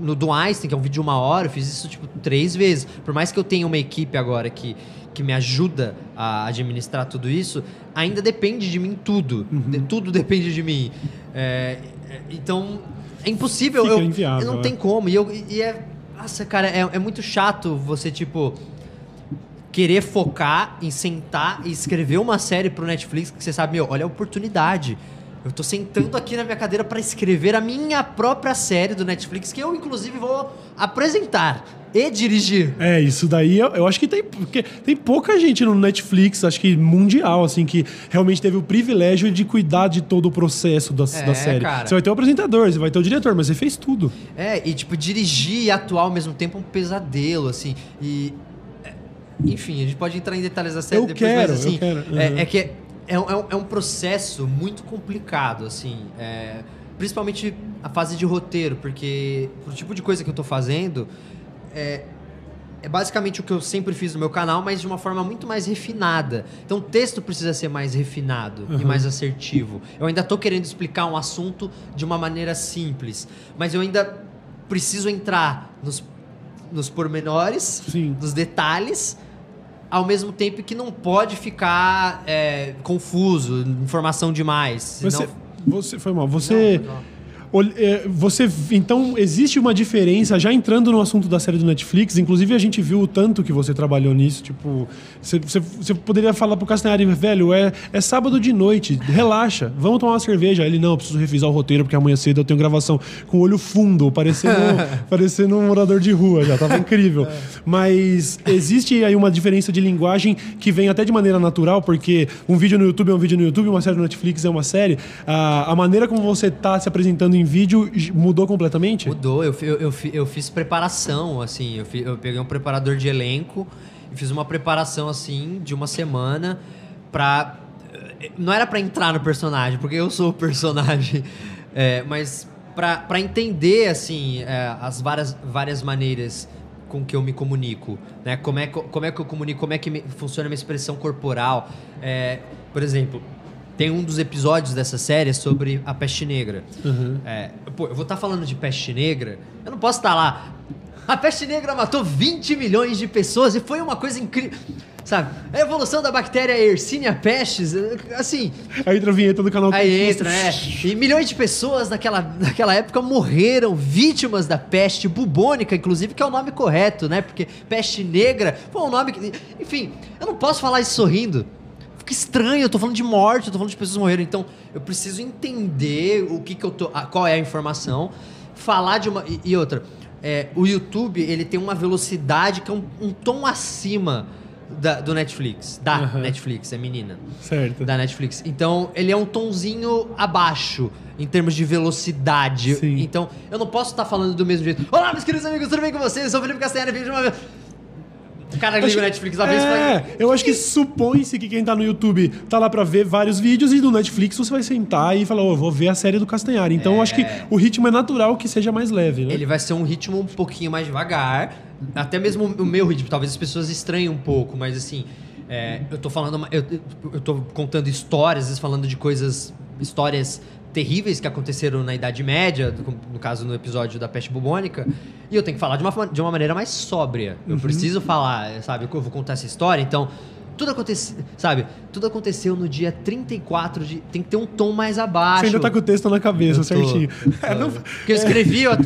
Speaker 2: no do Einstein, que é um vídeo de uma hora, eu fiz isso tipo três vezes. Por mais que eu tenha uma equipe agora que, que me ajuda a administrar tudo isso, ainda depende de mim tudo. De- tudo depende de mim. É, é, então, é impossível.
Speaker 1: Fica
Speaker 2: eu,
Speaker 1: inviável,
Speaker 2: eu não
Speaker 1: é.
Speaker 2: tem como. E, eu, e é. Nossa, cara, é, é muito chato você, tipo querer focar em sentar e escrever uma série pro Netflix que você sabe, meu, olha a oportunidade. Eu tô sentando aqui na minha cadeira para escrever a minha própria série do Netflix, que eu, inclusive, vou apresentar e dirigir.
Speaker 1: É, isso daí eu, eu acho que tem, porque tem pouca gente no Netflix, acho que mundial, assim, que realmente teve o privilégio de cuidar de todo o processo da,
Speaker 2: É,
Speaker 1: da série.
Speaker 2: cara.
Speaker 1: Você vai ter o apresentador, você vai ter o diretor, mas você fez tudo.
Speaker 2: É, e tipo, dirigir e atuar ao mesmo tempo é um pesadelo, assim. E. é, Enfim, a gente pode entrar em detalhes da série
Speaker 1: Eu
Speaker 2: depois,
Speaker 1: quero,
Speaker 2: mas assim.
Speaker 1: eu quero, uhum.
Speaker 2: É, é que é, é um, é um- processo muito complicado, assim. é, principalmente a fase de roteiro, porque pro tipo de coisa que eu tô fazendo. É, é basicamente o que eu sempre fiz no meu canal, mas de uma forma muito mais refinada. Então o texto precisa ser mais refinado e
Speaker 1: Uhum.
Speaker 2: mais assertivo. Eu ainda tô querendo explicar um assunto de uma maneira simples, mas eu ainda preciso entrar nos, nos pormenores,
Speaker 1: Sim.
Speaker 2: nos detalhes, ao mesmo tempo que não pode ficar é, confuso, informação demais. Senão...
Speaker 1: Você, você foi mal. Você.
Speaker 2: Não, não.
Speaker 1: É, Você, então, existe uma diferença, já entrando no assunto da série do Netflix, inclusive a gente viu o tanto que você trabalhou nisso, tipo, você, você, você poderia falar pro Castanhari, velho, é, é sábado de noite, relaxa, vamos tomar uma cerveja. Ele, não, eu preciso revisar o roteiro, porque amanhã cedo eu tenho gravação com o olho fundo, parecendo, parecendo um morador de rua, já tava incrível. Mas existe aí uma diferença de linguagem que vem até de maneira natural, porque um vídeo no YouTube é um vídeo no YouTube, uma série no Netflix é uma série. A, a maneira como você tá se apresentando em vídeo mudou completamente?
Speaker 2: Mudou, eu, eu, eu, eu fiz preparação, assim, eu, eu peguei um preparador de elenco e fiz uma preparação, assim, de uma semana pra... eh, Não era pra entrar no personagem, porque eu sou o personagem, é, mas pra entender, assim, é, as várias, várias maneiras com que eu me comunico, né? Como é como é que eu comunico, como é que me- funciona a minha expressão corporal. É, por exemplo, tem um dos episódios dessa série sobre a peste negra. É, pô, eu vou estar falando de peste negra, eu não posso estar lá. A peste negra matou 20 milhões de pessoas e foi uma coisa incrível. Sabe? A evolução da bactéria Yersinia pestis, assim,
Speaker 1: Aí entra a vinheta do canal.
Speaker 2: Aí entra, né? E milhões de pessoas naquela, naquela época morreram vítimas da peste bubônica, inclusive, que é o nome correto, né? Porque peste negra foi um nome que. Enfim, eu não posso falar isso sorrindo. Fica estranho, eu tô falando de morte, eu tô falando de pessoas morreram. Então, eu preciso entender o que, que eu tô. qual é a informação, falar de uma. E, e outra, é, o YouTube, ele tem uma velocidade que é um, um tom acima da- do Netflix. Da
Speaker 1: Aham.
Speaker 2: Netflix, é menina
Speaker 1: Certo.
Speaker 2: da Netflix. Então, ele é um tonzinho abaixo em termos de velocidade.
Speaker 1: Sim.
Speaker 2: Então, eu não posso estar falando do mesmo jeito. Olá, meus queridos amigos, tudo bem com vocês? Eu sou o Felipe Castanheira, vídeo de uma vez. O cara liga o Netflix uma vez.
Speaker 1: É, eu acho que supõe-se que quem tá no YouTube tá lá pra ver vários vídeos e no Netflix você vai sentar e falar, ô, eu vou ver a série do Castanhari. Então eu acho que o ritmo é natural que seja mais leve, né?
Speaker 2: Ele vai ser um ritmo um pouquinho mais devagar. Até mesmo o meu ritmo. Talvez as pessoas estranhem um pouco, mas assim. é, eu tô falando. uma- Eu, eu tô contando histórias, às vezes falando de coisas. Histórias terríveis que aconteceram na Idade Média, no caso no episódio da peste bubônica, e eu tenho que falar de uma, de uma maneira mais sóbria. Eu preciso falar, sabe? Eu vou contar essa história, então. Tudo aconteceu, sabe? Tudo aconteu no dia 34 de. Tem que ter um tom mais abaixo.
Speaker 1: Você ainda tá com o texto na cabeça, certinho. É, não-
Speaker 2: Porque eu escrevi, ó,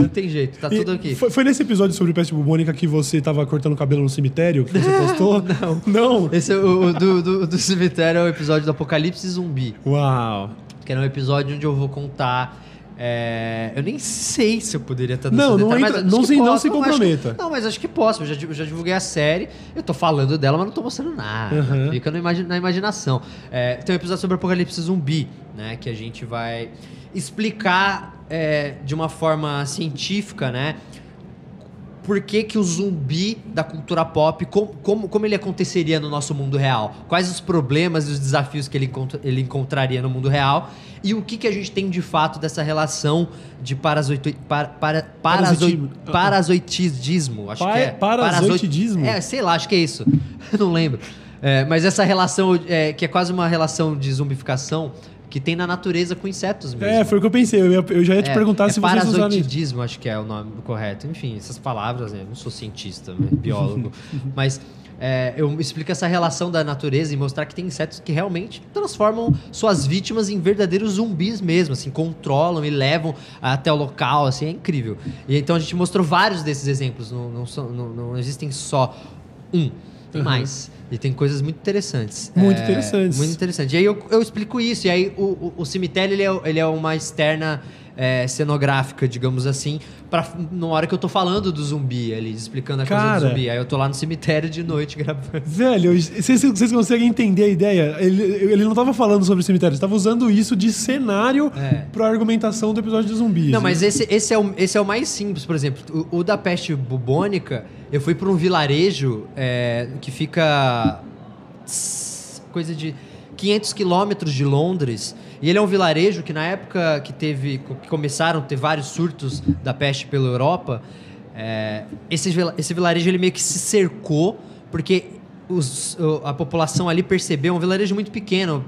Speaker 2: não tem jeito, tá
Speaker 1: E
Speaker 2: tudo aqui.
Speaker 1: Foi, foi nesse episódio sobre peste bubônica que você tava cortando o cabelo no cemitério que você postou?
Speaker 2: Não.
Speaker 1: Não?
Speaker 2: Esse é o, o do, do, do cemitério é o episódio do Apocalipse Zumbi,
Speaker 1: Uau.
Speaker 2: que era um episódio onde eu vou contar É, eu nem sei se eu poderia estar
Speaker 1: Não, não,
Speaker 2: detalhe,
Speaker 1: entra,
Speaker 2: mas
Speaker 1: não, se,
Speaker 2: que
Speaker 1: não
Speaker 2: posso,
Speaker 1: se
Speaker 2: acho que-
Speaker 1: comprometa.
Speaker 2: não, mas acho que posso. Eu já, eu já divulguei a série, eu tô falando dela, mas não tô mostrando nada.
Speaker 1: Uhum.
Speaker 2: Fica imagi- na imaginação. É, tem um episódio sobre apocalipse zumbi, né? Que a gente vai explicar é, de uma forma científica, né? Por que, que o zumbi da cultura pop, com- como, como ele aconteceria no nosso mundo real? Quais os problemas e os desafios que ele, ele encontraria no mundo real? E o que, que a gente tem de fato dessa relação de parazoito, para, para,
Speaker 1: Parasitismo.
Speaker 2: parazoi- parazoitismo? Acho
Speaker 1: Pa-
Speaker 2: que é.
Speaker 1: parazoitidismo?
Speaker 2: É, sei lá, acho que é isso. Não lembro. É, mas essa relação, é, que é quase uma relação de zumbificação, que tem na natureza com insetos mesmo.
Speaker 1: É, foi o que eu pensei. Eu, ia- eu já ia te
Speaker 2: É,
Speaker 1: perguntar
Speaker 2: é
Speaker 1: se vocês usaram isso.
Speaker 2: parazoitidismo, acho que é o nome correto. Enfim, essas palavras, né? Eu não sou cientista, né? biólogo. mas é, eu explico essa relação da natureza e mostrar que tem insetos que realmente transformam suas vítimas em verdadeiros zumbis mesmo, assim, controlam e levam até o local, assim, é incrível. E então a gente mostrou vários desses exemplos, não, não, não- não existem só um, tem
Speaker 1: Uhum.
Speaker 2: mais. E tem coisas muito interessantes.
Speaker 1: Muito
Speaker 2: É,
Speaker 1: interessantes.
Speaker 2: Muito interessante. E aí eu, eu explico isso. E aí o, o, o cemitério ele é, ele é uma externa é, cenográfica, digamos assim, pra, na hora que eu tô falando do zumbi ali, explicando a coisa
Speaker 1: Cara.
Speaker 2: do zumbi. Aí eu tô lá no cemitério de noite gravando.
Speaker 1: Velho, vocês, vocês conseguem entender a ideia? Ele, ele não tava falando sobre cemitério, ele tava usando isso de cenário
Speaker 2: É.
Speaker 1: pra argumentação do episódio de zumbis.
Speaker 2: Não, mas esse, esse, é o, esse é o mais simples, por exemplo. O, o da peste bubônica, eu fui pra um vilarejo é, que fica. coisa de 500 quilômetros de Londres. E ele é um vilarejo que, na época que teve. que começaram a ter vários surtos da peste pela Europa, é, esse, esse vilarejo ele meio que se cercou, porque os- a população ali percebeu, é um vilarejo muito pequeno,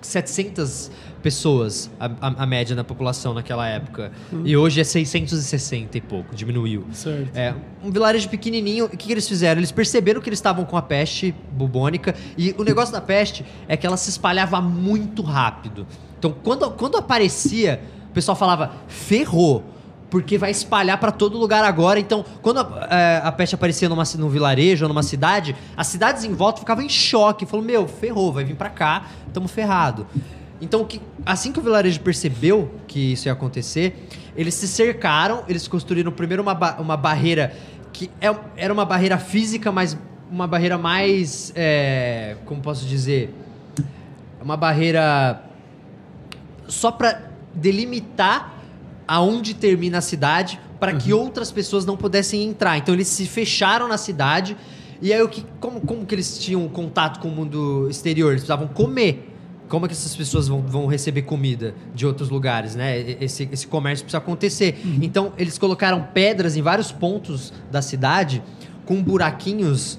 Speaker 2: 700 pessoas a, a- a média da população naquela época. E hoje é 660 e pouco, diminuiu.
Speaker 1: Certo.
Speaker 2: É, um vilarejo pequenininho. O que, que eles fizeram? Eles perceberam que eles estavam com a peste bubônica. E o negócio da peste é que ela se espalhava muito rápido. Então, quando, quando aparecia, o pessoal falava, ferrou. Porque vai espalhar pra todo lugar agora. Então, quando a, é, a peste aparecia numa, num vilarejo ou numa cidade, as cidades em volta ficavam em choque. Falou, meu, ferrou, vai vir pra cá, tamo ferrado. Então, que, assim que o vilarejo percebeu que isso ia acontecer, eles se cercaram, eles construíram primeiro uma, ba- uma barreira que é- era uma barreira física, mas uma barreira mais. é, como posso dizer? Uma barreira só para delimitar aonde termina a cidade para que outras pessoas não pudessem entrar. Então eles se fecharam na cidade e aí o que como, como que eles tinham contato com o mundo exterior? Eles precisavam comer. Como é que essas pessoas vão, vão receber comida de outros lugares, né? Esse, esse comércio precisa acontecer. Então, eles colocaram pedras em vários pontos da cidade com buraquinhos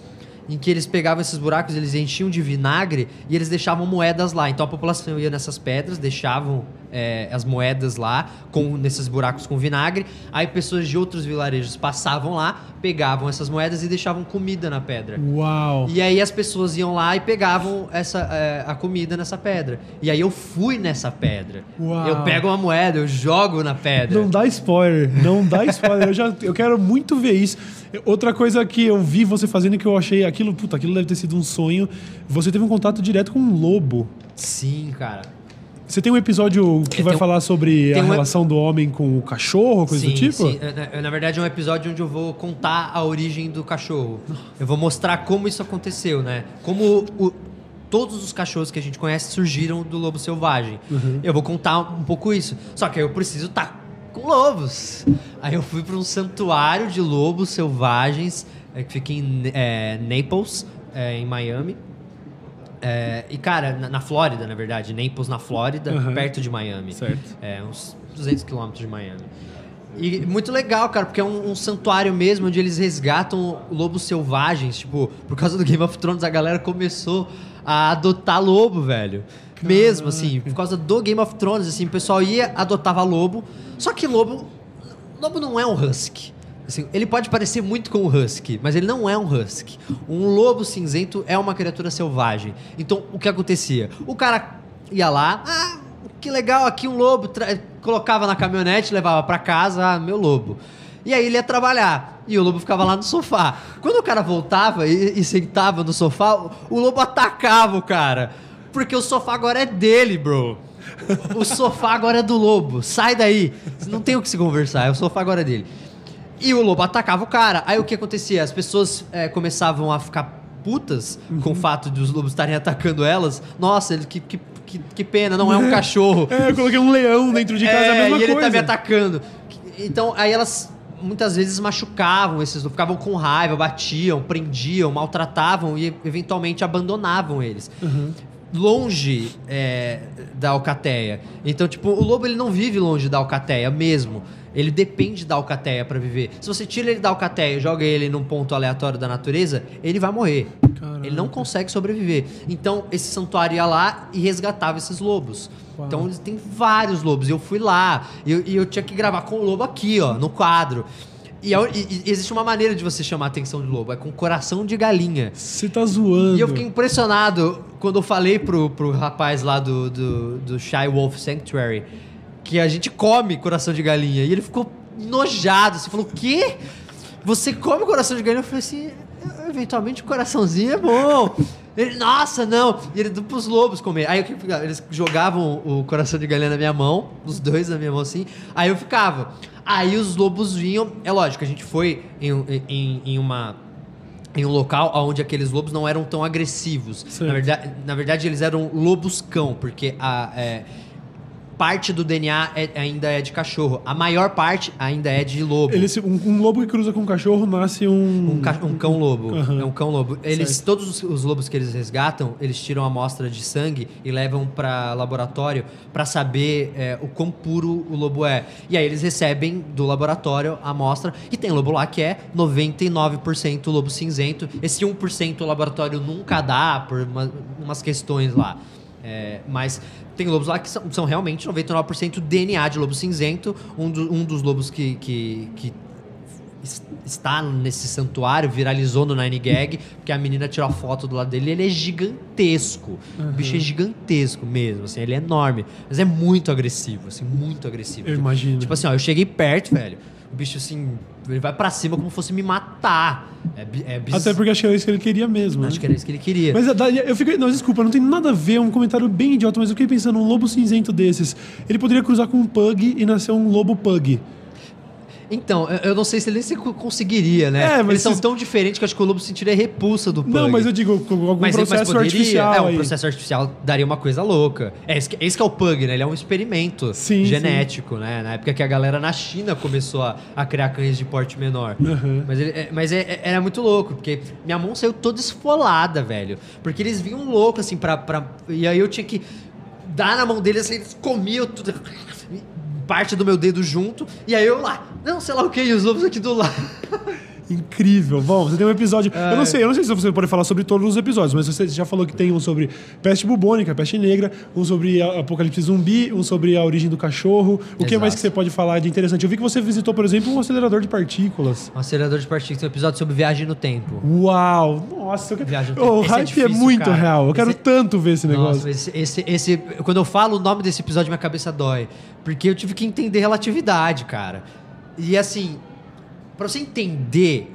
Speaker 2: em que eles pegavam esses buracos, eles enchiam de vinagre e eles deixavam moedas lá. Então a população ia nessas pedras, deixavam é, as moedas lá, com nesses buracos com vinagre. Aí pessoas de outros vilarejos passavam lá, pegavam essas moedas e deixavam comida na pedra.
Speaker 1: Uau.
Speaker 2: E aí as pessoas iam lá e pegavam essa, é, a comida nessa pedra. E aí eu fui nessa pedra.
Speaker 1: Uau.
Speaker 2: Eu pego uma moeda, eu jogo na pedra.
Speaker 1: Não dá spoiler, não dá spoiler. Eu, já, eu quero muito ver isso. Outra coisa que eu vi você fazendo que eu achei aquilo, puta, aquilo deve ter sido um sonho. Você teve um contato direto com um lobo.
Speaker 2: Sim, cara.
Speaker 1: Você tem um episódio que
Speaker 2: Eu
Speaker 1: vai
Speaker 2: tenho-
Speaker 1: falar sobre a
Speaker 2: um-
Speaker 1: relação do homem com o cachorro, coisa do
Speaker 2: Sim,
Speaker 1: tipo?
Speaker 2: sim. Na, na verdade, é um episódio onde eu vou contar a origem do cachorro. Eu vou mostrar como isso aconteceu, né? Como o- todos os cachorros que a gente conhece surgiram do lobo selvagem.
Speaker 1: Uhum.
Speaker 2: Eu vou contar um pouco isso. Só que eu preciso estar com lobos. Aí eu fui para um santuário de lobos selvagens é, que fica em é, Naples, é, em Miami. É, e, cara, na, na Flórida, na verdade. Naples, na Flórida,
Speaker 1: Uhum.
Speaker 2: perto de Miami.
Speaker 1: Certo.
Speaker 2: É, uns 200 quilômetros de Miami. E muito legal, cara, porque é um, um santuário mesmo onde eles resgatam lobos selvagens. Tipo, por causa do Game of Thrones, a galera começou a adotar lobo, velho. Mesmo, assim, por causa do Game of Thrones, assim, o pessoal ia, adotava lobo. Só que lobo. Lobo não é um husky. Assim, ele pode parecer muito com um husky, mas ele não é um husky. Um lobo cinzento é uma criatura selvagem. Então, o que acontecia? O cara ia lá, ah, que legal, aqui um lobo, colocava na caminhonete, levava pra casa, ah, meu lobo. E aí ele ia trabalhar. E o lobo ficava lá no sofá. Quando o cara voltava e, e sentava no sofá, o lobo atacava o cara. Porque o sofá agora é dele, bro. O sofá agora é do lobo, sai daí. Não tem o que se conversar, o sofá agora é dele. E o lobo atacava o cara. Aí o que acontecia? As pessoas é, começavam a ficar putas uhum. com o fato de os lobos estarem atacando elas. Nossa, ele, que, que, que, que pena, não é um cachorro.
Speaker 1: É, eu coloquei um leão dentro de casa, é, é a mesma
Speaker 2: e ele
Speaker 1: coisa.
Speaker 2: tá me atacando. Então, aí elas muitas vezes machucavam esses, ficavam com raiva, batiam, prendiam, maltratavam e eventualmente abandonavam eles. Uhum. Longe é, da alcateia. Então, tipo, o lobo ele não vive longe da alcateia mesmo. Ele depende da alcateia para viver. Se você tira ele da alcateia e joga ele num ponto aleatório da natureza, ele vai morrer. Caraca. Ele não consegue sobreviver. Então, esse santuário ia lá e resgatava esses lobos. Uau. Então, tem vários lobos. Eu fui lá e eu, eu tinha que gravar com o lobo aqui, ó, no quadro. E, e, e, existe uma maneira de você chamar a atenção do lobo, é com coração de galinha.
Speaker 1: Você tá zoando.
Speaker 2: E eu fiquei impressionado quando eu falei pro, pro rapaz lá do, do, do Shy Wolf Sanctuary que a gente come coração de galinha. E ele ficou nojado. Você falou, o quê? Você come coração de galinha? Eu falei assim, eventualmente o coraçãozinho é bom. Ele, nossa, não! E ele deu pros lobos comer. Aí eles jogavam o coração de galinha na minha mão, os dois na minha mão assim. Aí eu ficava. Aí os lobos vinham. É lógico, a gente foi em, em, em uma em um local onde aqueles lobos não eram tão agressivos. Na verdade, na verdade, eles eram lobos cão, porque a, é, parte do DNA é, ainda é de cachorro. A maior parte ainda é de lobo.
Speaker 1: Um, um, lobo que cruza com um cachorro nasce um.
Speaker 2: Um, ca, um cão lobo. Uhum. É um cão lobo. Eles, todos os, os, lobos que eles resgatam, eles tiram a amostra de sangue e levam para laboratório para saber é, o quão puro o lobo é. E aí eles recebem do laboratório a amostra. E tem lobo lá que é 99% lobo cinzento. Esse 1% o laboratório nunca dá por uma, umas questões lá. É, mas tem lobos lá que são, são realmente 99% DNA de lobo cinzento. Um, do, um dos lobos que, que, que está nesse santuário, viralizou no Nine Gag, porque a menina tirou a foto do lado dele ele é gigantesco. Uhum. O bicho é gigantesco mesmo, assim, ele é enorme. Mas é muito agressivo, assim, muito agressivo.
Speaker 1: Eu tipo, imagino.
Speaker 2: Tipo assim, ó, eu cheguei perto, velho. O bicho, assim, ele vai para cima como fosse me matar.
Speaker 1: É, é bis... Até porque acho que era isso que ele queria mesmo.
Speaker 2: Acho
Speaker 1: né?
Speaker 2: que era isso que ele queria.
Speaker 1: Mas eu fico. Não, desculpa, não tem nada a ver, é um comentário bem idiota, mas eu fiquei pensando, um lobo cinzento desses, ele poderia cruzar com um pug e nascer um lobo pug.
Speaker 2: Então, eu não sei se ele nem conseguiria, né? É, mas Eles são tão diferentes que acho que o lobo sentiria repulsa do pug.
Speaker 1: Não, mas eu digo, algum mas, processo mas poderia, artificial.
Speaker 2: É, um aí. processo artificial daria uma coisa louca. É, esse, esse que é o pug, né? Ele é um experimento sim, genético, sim. né? Na época que a galera na China começou a, a criar cães de porte menor. Uhum. Mas, ele, é, mas é, é, era muito louco, porque minha mão saiu toda esfolada, velho. Porque eles vinham louco, assim, pra, pra... E aí eu tinha que dar na mão deles, assim, eles comiam tudo parte do meu dedo junto, e aí eu lá, não, sei lá o que, e os lobos aqui do lado.
Speaker 1: Incrível. Bom, você tem um episódio. É. Eu não sei, eu não sei se você pode falar sobre todos os episódios, mas você já falou que tem um sobre peste bubônica, peste negra, um sobre apocalipse zumbi, um sobre a origem do cachorro. O Exato. que mais que você pode falar de interessante? Eu vi que você visitou, por exemplo, um acelerador de partículas.
Speaker 2: Um acelerador de partículas, um episódio sobre viagem no tempo.
Speaker 1: Uau! Nossa, eu quero... viagem no tempo. o hype é, difícil, é, muito cara. real. Eu esse... quero tanto ver esse negócio. Nossa,
Speaker 2: esse, esse, esse, quando eu falo o nome desse episódio, minha cabeça dói. Porque eu tive que entender relatividade, cara. E assim, para você entender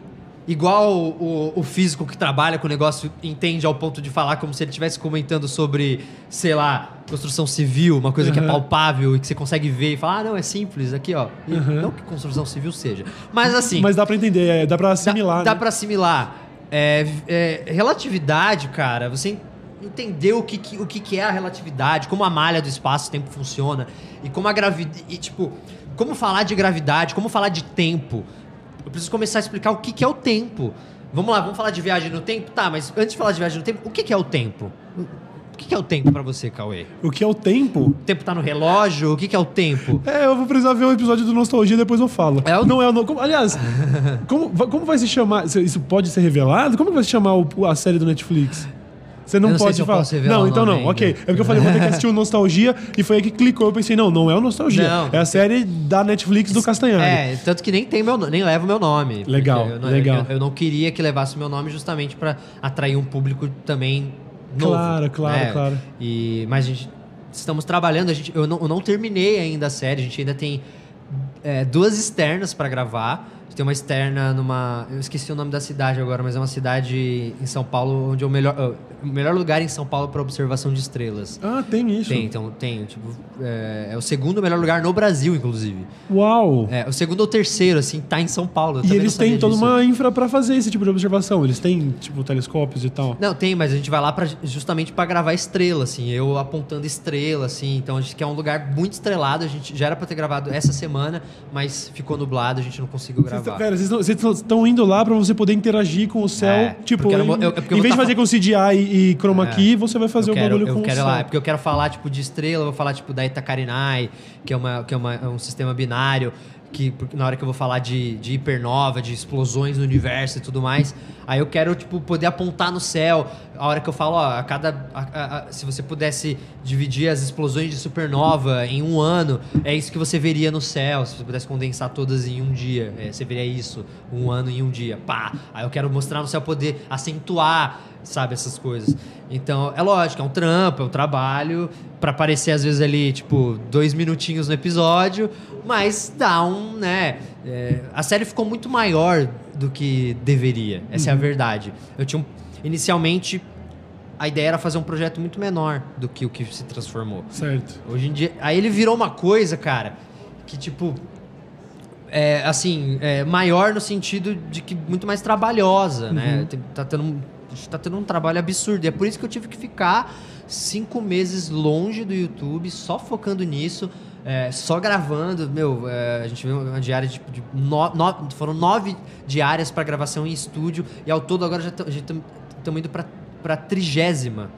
Speaker 2: igual o, o, físico que trabalha com o negócio entende ao ponto de falar como se ele estivesse comentando sobre, sei lá, construção civil, uma coisa uhum. que é palpável e que você consegue ver e falar, ah, não, é simples, aqui, ó. Uhum. Não que construção civil seja. Mas assim.
Speaker 1: Mas dá para entender, é, dá para assimilar.
Speaker 2: Dá,
Speaker 1: né?
Speaker 2: dá para assimilar. É, é, relatividade, cara, você entender o que, o que é a relatividade, como a malha do espaço-tempo funciona e como a gravidade. Tipo, como falar de gravidade, como falar de tempo. Eu preciso começar a explicar o que, que é o tempo. Vamos lá, vamos falar de viagem no tempo? Tá, mas antes de falar de viagem no tempo, o que, que é o tempo? O que, que é o tempo para você, Cauê?
Speaker 1: O que é o tempo? O
Speaker 2: tempo tá no relógio? O que, que é o tempo?
Speaker 1: É, eu vou precisar ver o episódio do Nostalgia e depois eu falo. É o... Não é o. Como, aliás, como, como vai se chamar? Isso pode ser revelado? Como vai se chamar o, a série do Netflix? Você não, não pode falar. não, então não. Ainda. Ok. É porque eu falei, vou ter que assistir o Nostalgia e foi aí que clicou. Eu pensei, não, não é o Nostalgia. Não. É a série da Netflix do Castanhari.
Speaker 2: É, tanto que nem tem meu nem leva o meu nome.
Speaker 1: Legal,
Speaker 2: eu não,
Speaker 1: legal.
Speaker 2: Eu, eu, não queria que levasse o meu nome justamente para atrair um público também novo.
Speaker 1: Claro, claro,
Speaker 2: né?
Speaker 1: claro.
Speaker 2: E, mas a gente estamos trabalhando, a gente, eu, não, eu não terminei ainda a série, a gente ainda tem é, duas externas para gravar tem uma externa numa. Eu esqueci o nome da cidade agora, mas é uma cidade em São Paulo onde é o melhor, uh, o melhor lugar em São Paulo para observação de estrelas.
Speaker 1: Ah, tem isso.
Speaker 2: Tem, então tem. Tipo, é, é o segundo melhor lugar no Brasil, inclusive.
Speaker 1: Uau!
Speaker 2: É, o segundo ou terceiro, assim, tá em São Paulo.
Speaker 1: E eles têm toda
Speaker 2: disso.
Speaker 1: uma infra pra fazer esse tipo de observação. Eles têm, tipo, telescópios e tal.
Speaker 2: Não, tem, mas a gente vai lá pra, justamente pra gravar estrela, assim, eu apontando estrela, assim, então a gente quer um lugar muito estrelado, a gente já era pra ter gravado essa semana, mas ficou nublado, a gente não conseguiu gravar.
Speaker 1: Tão- Pera, vocês tão- vocês estão indo lá pra você poder interagir com o céu.
Speaker 2: É,
Speaker 1: tipo,
Speaker 2: eu eu- é eu
Speaker 1: em vez de
Speaker 2: tá
Speaker 1: fazer com CGI e, e chroma
Speaker 2: É.
Speaker 1: key, você vai fazer
Speaker 2: eu
Speaker 1: o
Speaker 2: quero,
Speaker 1: bagulho
Speaker 2: eu
Speaker 1: com
Speaker 2: quero
Speaker 1: o
Speaker 2: ir
Speaker 1: céu.
Speaker 2: lá, é porque eu quero falar tipo de estrela, eu vou falar tipo da Itacarinai, que é uma que é, uma, é um sistema binário que na hora que eu vou falar de, de hipernova, de explosões no universo e tudo mais, aí eu quero tipo poder apontar no céu. A hora que eu falo, ó, a cada a- a- a- se você pudesse dividir as explosões de supernova em um ano, é isso que você veria no céu. Se você pudesse condensar todas em um dia, é, você veria isso, um ano em um dia. Pá! Aí eu quero mostrar no céu poder acentuar sabe, essas coisas. Então, é lógico, é um trampo, é um trabalho, pra aparecer às vezes ali, tipo, dois minutinhos no episódio, mas dá um, né? é, a série ficou muito maior do que deveria, essa é a verdade. Eu tinha um, inicialmente a ideia era fazer um projeto muito menor do que o que se transformou.
Speaker 1: Certo.
Speaker 2: Hoje em dia. Aí ele virou uma coisa, cara, que tipo. É, assim, é, maior no sentido de que muito mais trabalhosa, né? Tem- Tá tendo, a gente tá tendo um trabalho absurdo. E é por isso que eu tive que ficar cinco meses longe do YouTube, só focando nisso, é, só gravando. Meu, é, a gente viu uma diária de. de no- no- foram nove diárias para gravação em estúdio, e ao todo agora já estamos indo pra, pra trigésima.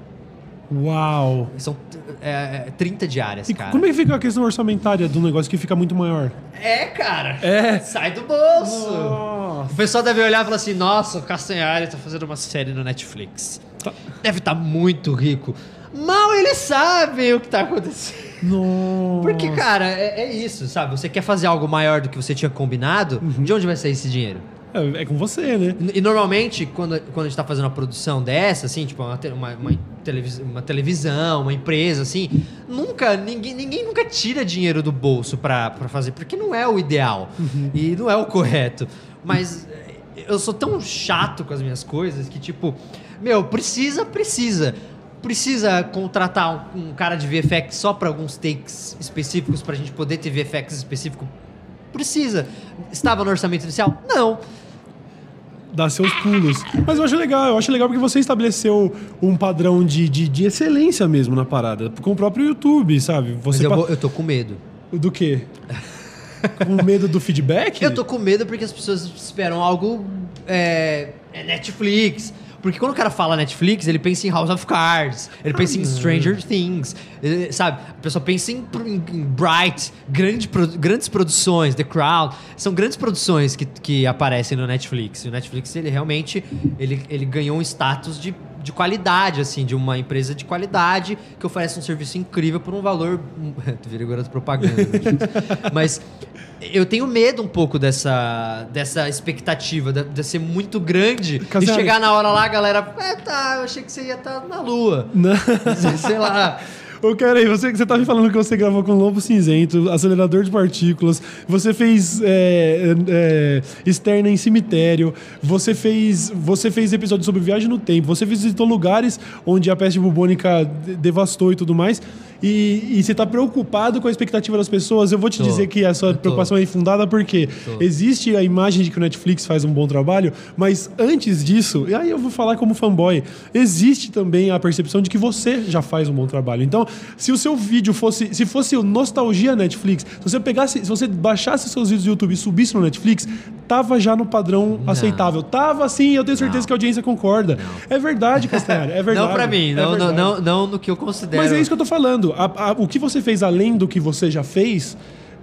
Speaker 1: Uau!
Speaker 2: São é, é, 30 diárias,
Speaker 1: E
Speaker 2: cara.
Speaker 1: como é que fica a questão orçamentária do negócio que fica muito maior?
Speaker 2: É, cara.
Speaker 1: É.
Speaker 2: Sai do bolso.
Speaker 1: Nossa.
Speaker 2: O pessoal deve olhar e falar assim: nossa, o Castanhari tá fazendo uma série no Netflix.
Speaker 1: Tá.
Speaker 2: Deve estar muito rico. Mal eles sabem o que tá acontecendo.
Speaker 1: Nossa.
Speaker 2: Porque, cara, é, é isso, sabe? Você quer fazer algo maior do que você tinha combinado, de onde vai sair esse dinheiro?
Speaker 1: É, é com você, né?
Speaker 2: E, normalmente, quando, quando a gente tá fazendo uma produção dessa, assim, tipo, uma, uma, uma, televis- uma televisão, uma empresa, assim, nunca, ninguém, ninguém nunca tira dinheiro do bolso pra, pra fazer, porque não é o ideal e não é o correto. Mas eu sou tão chato com as minhas coisas que, tipo, meu, precisa, precisa. Precisa contratar um, um cara de VFX só pra alguns takes específicos pra gente poder ter VFX específico? Precisa. Estava no orçamento inicial? Não.
Speaker 1: Dá seus pulos. Mas eu acho legal, eu acho legal porque você estabeleceu um padrão de, de, de excelência mesmo na parada. Com o próprio YouTube, sabe?
Speaker 2: Mas
Speaker 1: Você
Speaker 2: eu,
Speaker 1: pa-
Speaker 2: vou- eu tô com medo.
Speaker 1: Do quê? com medo do feedback?
Speaker 2: Eu tô com medo porque as pessoas esperam algo é, é Netflix. Porque quando o cara fala Netflix, ele pensa em House of Cards, ele pensa em Stranger Things, ele- sabe? A pessoa pensa em, em- Bright, grande grandes produções, The Crown. São grandes produções que, que aparecem no Netflix. E o Netflix, ele realmente ele, ele ganhou um status de, de qualidade, assim, de uma empresa de qualidade que oferece um serviço incrível por um valor... Tu vira agora propaganda. né? Mas eu tenho medo um pouco dessa, dessa expectativa, de, de ser muito grande
Speaker 1: Cassiano.
Speaker 2: e chegar na hora lá, a galera, é, tá, eu achei que você ia estar na lua.
Speaker 1: Não.
Speaker 2: Sei lá.
Speaker 1: Ô, cara, aí, você, você tá me falando que você gravou com Lobo Cinzento, acelerador de partículas, você fez é, é, externa em cemitério, você fez, você fez episódio sobre viagem no tempo, você visitou lugares onde a peste bubônica de- devastou e tudo mais. E, e você tá preocupado com a expectativa das pessoas. Eu vou te
Speaker 2: Tô.
Speaker 1: dizer que a sua
Speaker 2: Eu tô.
Speaker 1: preocupação é infundada porque
Speaker 2: Tô.
Speaker 1: existe a imagem de que o Netflix faz um bom trabalho, mas antes disso, e aí eu vou falar como fanboy, existe também a percepção de que você já faz um bom trabalho. Então, se o seu vídeo fosse, se fosse o nostalgia Netflix, se você pegasse, se você baixasse seus vídeos do YouTube e subisse no Netflix, tava já no padrão
Speaker 2: Não.
Speaker 1: Tava. Tava sim, eu tenho certeza
Speaker 2: Não.
Speaker 1: que a audiência concorda. É verdade, Castanhari, é verdade.
Speaker 2: Não pra mim,
Speaker 1: é
Speaker 2: não, não, não, não no que eu considero.
Speaker 1: Mas é isso que eu tô falando. A- a- o que você fez além do que você já fez,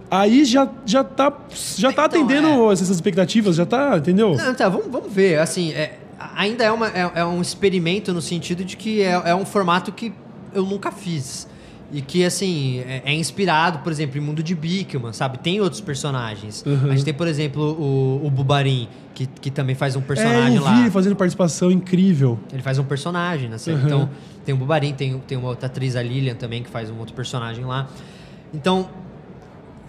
Speaker 1: aí já, já tá, já tá
Speaker 2: Então,
Speaker 1: atendendo essas expectativas, já tá, entendeu?
Speaker 2: Não, tá, vamos, vamos ver. Assim, é, ainda é, uma, é, é um experimento no sentido de que é, é um formato que eu nunca fiz. E que, assim, é, é inspirado, por exemplo, em Mundo de Bikman, sabe? Tem outros personagens.
Speaker 1: Uhum.
Speaker 2: A gente tem, por exemplo, o, o Bubarim, que, que também faz um
Speaker 1: é,
Speaker 2: personagem
Speaker 1: eu vi
Speaker 2: lá.
Speaker 1: ele fazendo participação incrível.
Speaker 2: Ele faz um personagem na série.
Speaker 1: Uhum.
Speaker 2: Então, tem o Bubarim, tem, tem uma outra atriz, a Lilian, também, que faz um outro personagem lá. Então,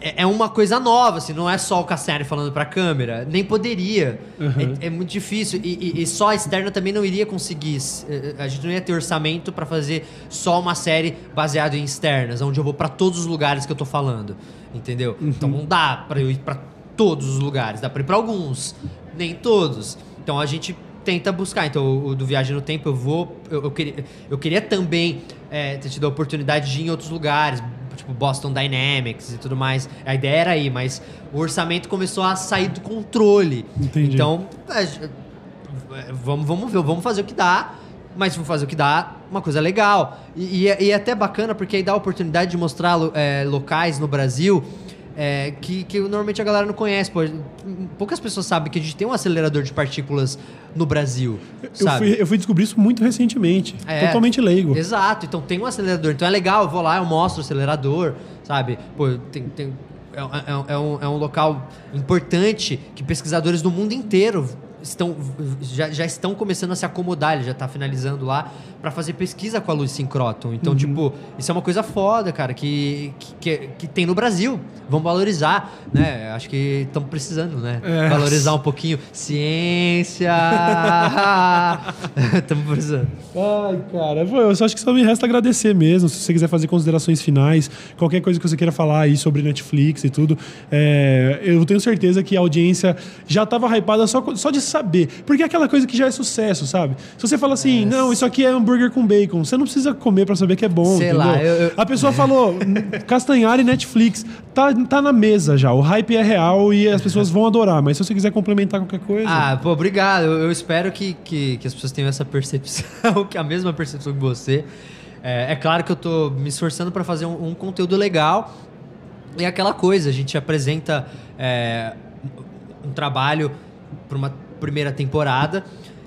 Speaker 2: é, é uma coisa nova, assim, não é só o Cassiari falando pra câmera. Nem poderia.
Speaker 1: Uhum.
Speaker 2: É, é muito difícil. E, e- e só a externa também não iria conseguir. eh, A gente não ia ter orçamento pra fazer só uma série baseada em externas, onde eu vou pra todos os lugares que eu tô falando. Entendeu? Então não dá pra eu ir pra todos os lugares. Dá pra ir pra alguns, nem todos. Então a gente tenta buscar. Então, o, do Viagem no Tempo, eu vou. Eu, eu queria, eu queria também eh, ter tido a oportunidade de ir em outros lugares, tipo Boston Dynamics e tudo mais. A ideia era aí, mas o orçamento começou a sair do controle.
Speaker 1: Entendi.
Speaker 2: Então, é, é, vamos, vamos ver, vamos fazer o que dá. Mas vamos fazer o que dá, uma coisa legal. E, e é, e até bacana porque aí dá a oportunidade de mostrar é, locais no Brasil é, que, que normalmente a galera não conhece. Pô, poucas pessoas sabem que a gente tem um acelerador de partículas no Brasil.
Speaker 1: Eu fui, eu fui descobrir isso muito recentemente.
Speaker 2: É.
Speaker 1: Totalmente leigo.
Speaker 2: Exato, então tem um acelerador. Então é legal, eu vou lá, eu mostro o acelerador, sabe? Pô, tem. tem é, é- é um, é um local importante que pesquisadores do mundo inteiro estão, já, já estão começando a se acomodar, ele já está finalizando lá, para fazer pesquisa com a luz sincróton. Então, tipo, isso é uma coisa foda, cara, que, que, que, tem no Brasil. Vamos valorizar, né? Acho que estamos precisando, né?
Speaker 1: É.
Speaker 2: Valorizar um pouquinho. Ciência! Estamos precisando.
Speaker 1: Ai, cara, eu só acho que só me resta agradecer mesmo. Se você quiser fazer considerações finais, qualquer coisa que você queira falar aí sobre Netflix e tudo, é, eu tenho certeza que a audiência já tava hypada só, só de saber. Porque é aquela coisa que já é sucesso, sabe? Se você fala assim, não, isso aqui é hambúrguer com bacon, você não precisa comer pra saber que é bom,
Speaker 2: Sei
Speaker 1: entendeu?
Speaker 2: lá, eu- eu-
Speaker 1: A pessoa falou, Castanhari e Netflix, tá, tá na mesa já, o hype é real e as pessoas vão adorar, mas se você quiser complementar qualquer coisa...
Speaker 2: Ah, pô, obrigado. Eu, eu espero que, que, que as pessoas tenham essa percepção, que a mesma percepção que você. É, é claro que eu tô me esforçando para fazer um, um conteúdo legal. E é aquela coisa, a gente apresenta é, um trabalho para uma primeira temporada.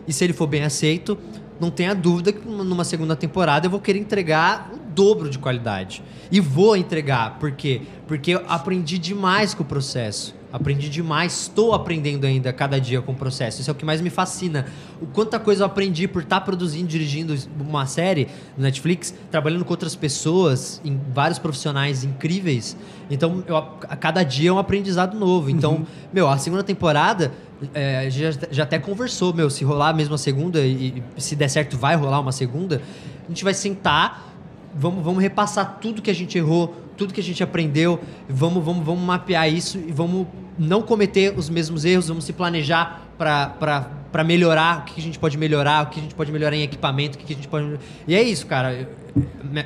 Speaker 2: E se ele for bem aceito, não tenha dúvida que numa segunda temporada eu vou querer entregar o dobro de qualidade. E vou entregar, por quê? Porque eu aprendi demais com o processo. Aprendi demais, estou aprendendo ainda cada dia com o processo. Isso é o que mais me fascina. O quanta coisa eu aprendi por estar produzindo, dirigindo uma série no Netflix, trabalhando com outras pessoas, em vários profissionais incríveis. Então, eu, a cada dia é um aprendizado novo. Então, meu, a segunda temporada é, já, já até conversou, meu, se rolar mesmo a segunda e, e se der certo vai rolar uma segunda, a gente vai sentar, vamos, vamos repassar tudo que a gente errou, tudo que a gente aprendeu, vamos, vamos, vamos mapear isso e vamos não cometer os mesmos erros, vamos se planejar para melhorar, o que a gente pode melhorar, o que a gente pode melhorar em equipamento, o que a gente pode... E é isso, cara.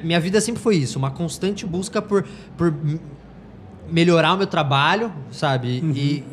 Speaker 2: Minha vida sempre foi isso, uma constante busca por, por melhorar o meu trabalho, sabe? E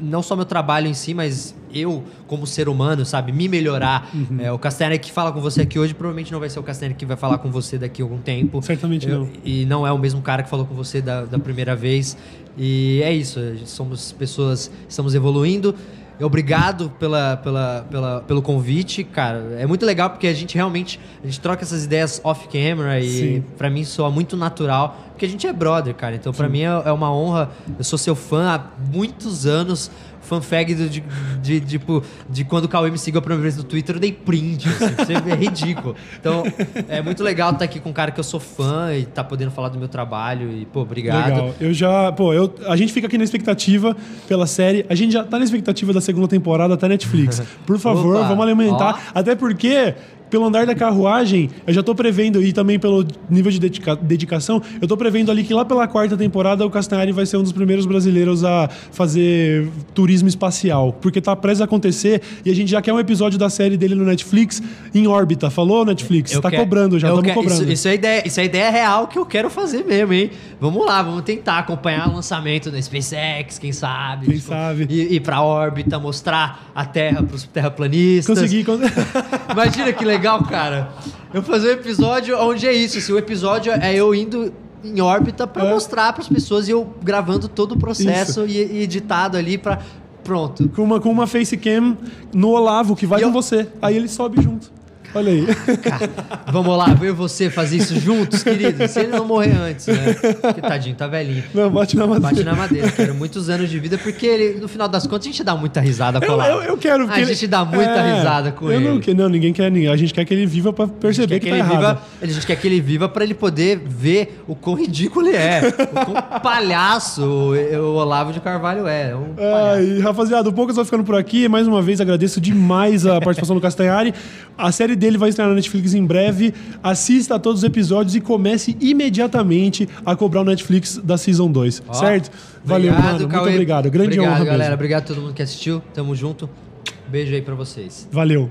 Speaker 2: não só meu trabalho em si, mas eu como ser humano, sabe? Me melhorar. É, o Castanheira que fala com você aqui hoje provavelmente não vai ser o Castanheira que vai falar com você daqui a algum tempo.
Speaker 1: Certamente
Speaker 2: Eu-
Speaker 1: não.
Speaker 2: E não é o mesmo cara que falou com você da, da primeira vez. E é isso, somos pessoas, estamos evoluindo. Obrigado pela, pela, pela, pelo convite, cara. É muito legal porque a gente realmente a gente troca essas ideias off-camera e pra mim soa muito natural, porque a gente é brother, cara. Então pra mim é, é uma honra. Eu sou seu fã há muitos anos. Fanfag do- de, de, tipo, de quando o Cauê me seguiu a primeira vez no Twitter, eu dei print. Assim, é ridículo. Então, é muito legal estar aqui com um cara que eu sou fã e tá podendo falar do meu trabalho. E, pô, obrigado.
Speaker 1: Legal. Eu já, pô, eu, a gente fica aqui na expectativa pela série. A gente já tá na expectativa da segunda temporada até Netflix. Por favor,
Speaker 2: Opa,
Speaker 1: vamos alimentar. Até porque, pelo andar da carruagem, eu já tô prevendo, e também pelo nível de dedica- dedicação, eu tô prevendo ali que lá pela quarta temporada o Castanhari vai ser um dos primeiros brasileiros a fazer turismo espacial. Porque tá prestes a acontecer e a gente já quer um episódio da série dele no Netflix em órbita. Falou, Netflix? Tá
Speaker 2: quero-
Speaker 1: cobrando, já estamos cobrando.
Speaker 2: Isso, isso é ideia, isso é ideia real que eu quero fazer mesmo, hein? Vamos lá, vamos tentar acompanhar o lançamento da SpaceX, quem sabe?
Speaker 1: Quem sabe?
Speaker 2: Ir, ir pra órbita, mostrar a Terra pros terraplanistas.
Speaker 1: Consegui. con-
Speaker 2: Imagina que legal, cara. Eu fazer um episódio onde é isso. Assim, o episódio é eu indo em órbita pra
Speaker 1: É.
Speaker 2: mostrar pras pessoas e eu gravando todo o processo e, e editado ali pra. Pronto.
Speaker 1: com uma, com uma facecam no Olavo, que vai com você. Aí ele sobe junto. Olha aí.
Speaker 2: Vamos lá, eu e você fazer isso juntos, querido. Se ele não morrer antes, né? Porque tadinho, tá velhinho.
Speaker 1: Não, bate na madeira.
Speaker 2: Bate na madeira. Quero muitos anos de vida, porque ele, no final das contas, a gente dá muita risada com
Speaker 1: Eu,
Speaker 2: ela.
Speaker 1: eu, eu quero. porque
Speaker 2: A
Speaker 1: ele-
Speaker 2: gente dá muita
Speaker 1: É,
Speaker 2: risada com
Speaker 1: eu
Speaker 2: ele.
Speaker 1: Não, não, ninguém quer. ninguém- A gente quer que ele viva pra perceber que,
Speaker 2: que
Speaker 1: tá
Speaker 2: ele
Speaker 1: errado.
Speaker 2: viva, a gente quer que ele viva pra ele poder ver o quão ridículo ele é, o quão palhaço o o Olavo de Carvalho é. é um palhaço.
Speaker 1: Ai, rapaziada, o Poucas vai ficando por aqui. Mais uma vez, agradeço demais a participação do Castanhari. A série dele vai estrear na Netflix em breve. Assista a todos os episódios e comece imediatamente a cobrar o Netflix da Season 2.
Speaker 2: Ó,
Speaker 1: certo? Valeu,
Speaker 2: obrigado,
Speaker 1: mano. Muito
Speaker 2: Cauê.
Speaker 1: obrigado. Grande
Speaker 2: obrigado,
Speaker 1: honra
Speaker 2: galera.
Speaker 1: mesmo.
Speaker 2: Obrigado a todo mundo que assistiu. Tamo junto. Beijo aí pra vocês.
Speaker 1: Valeu.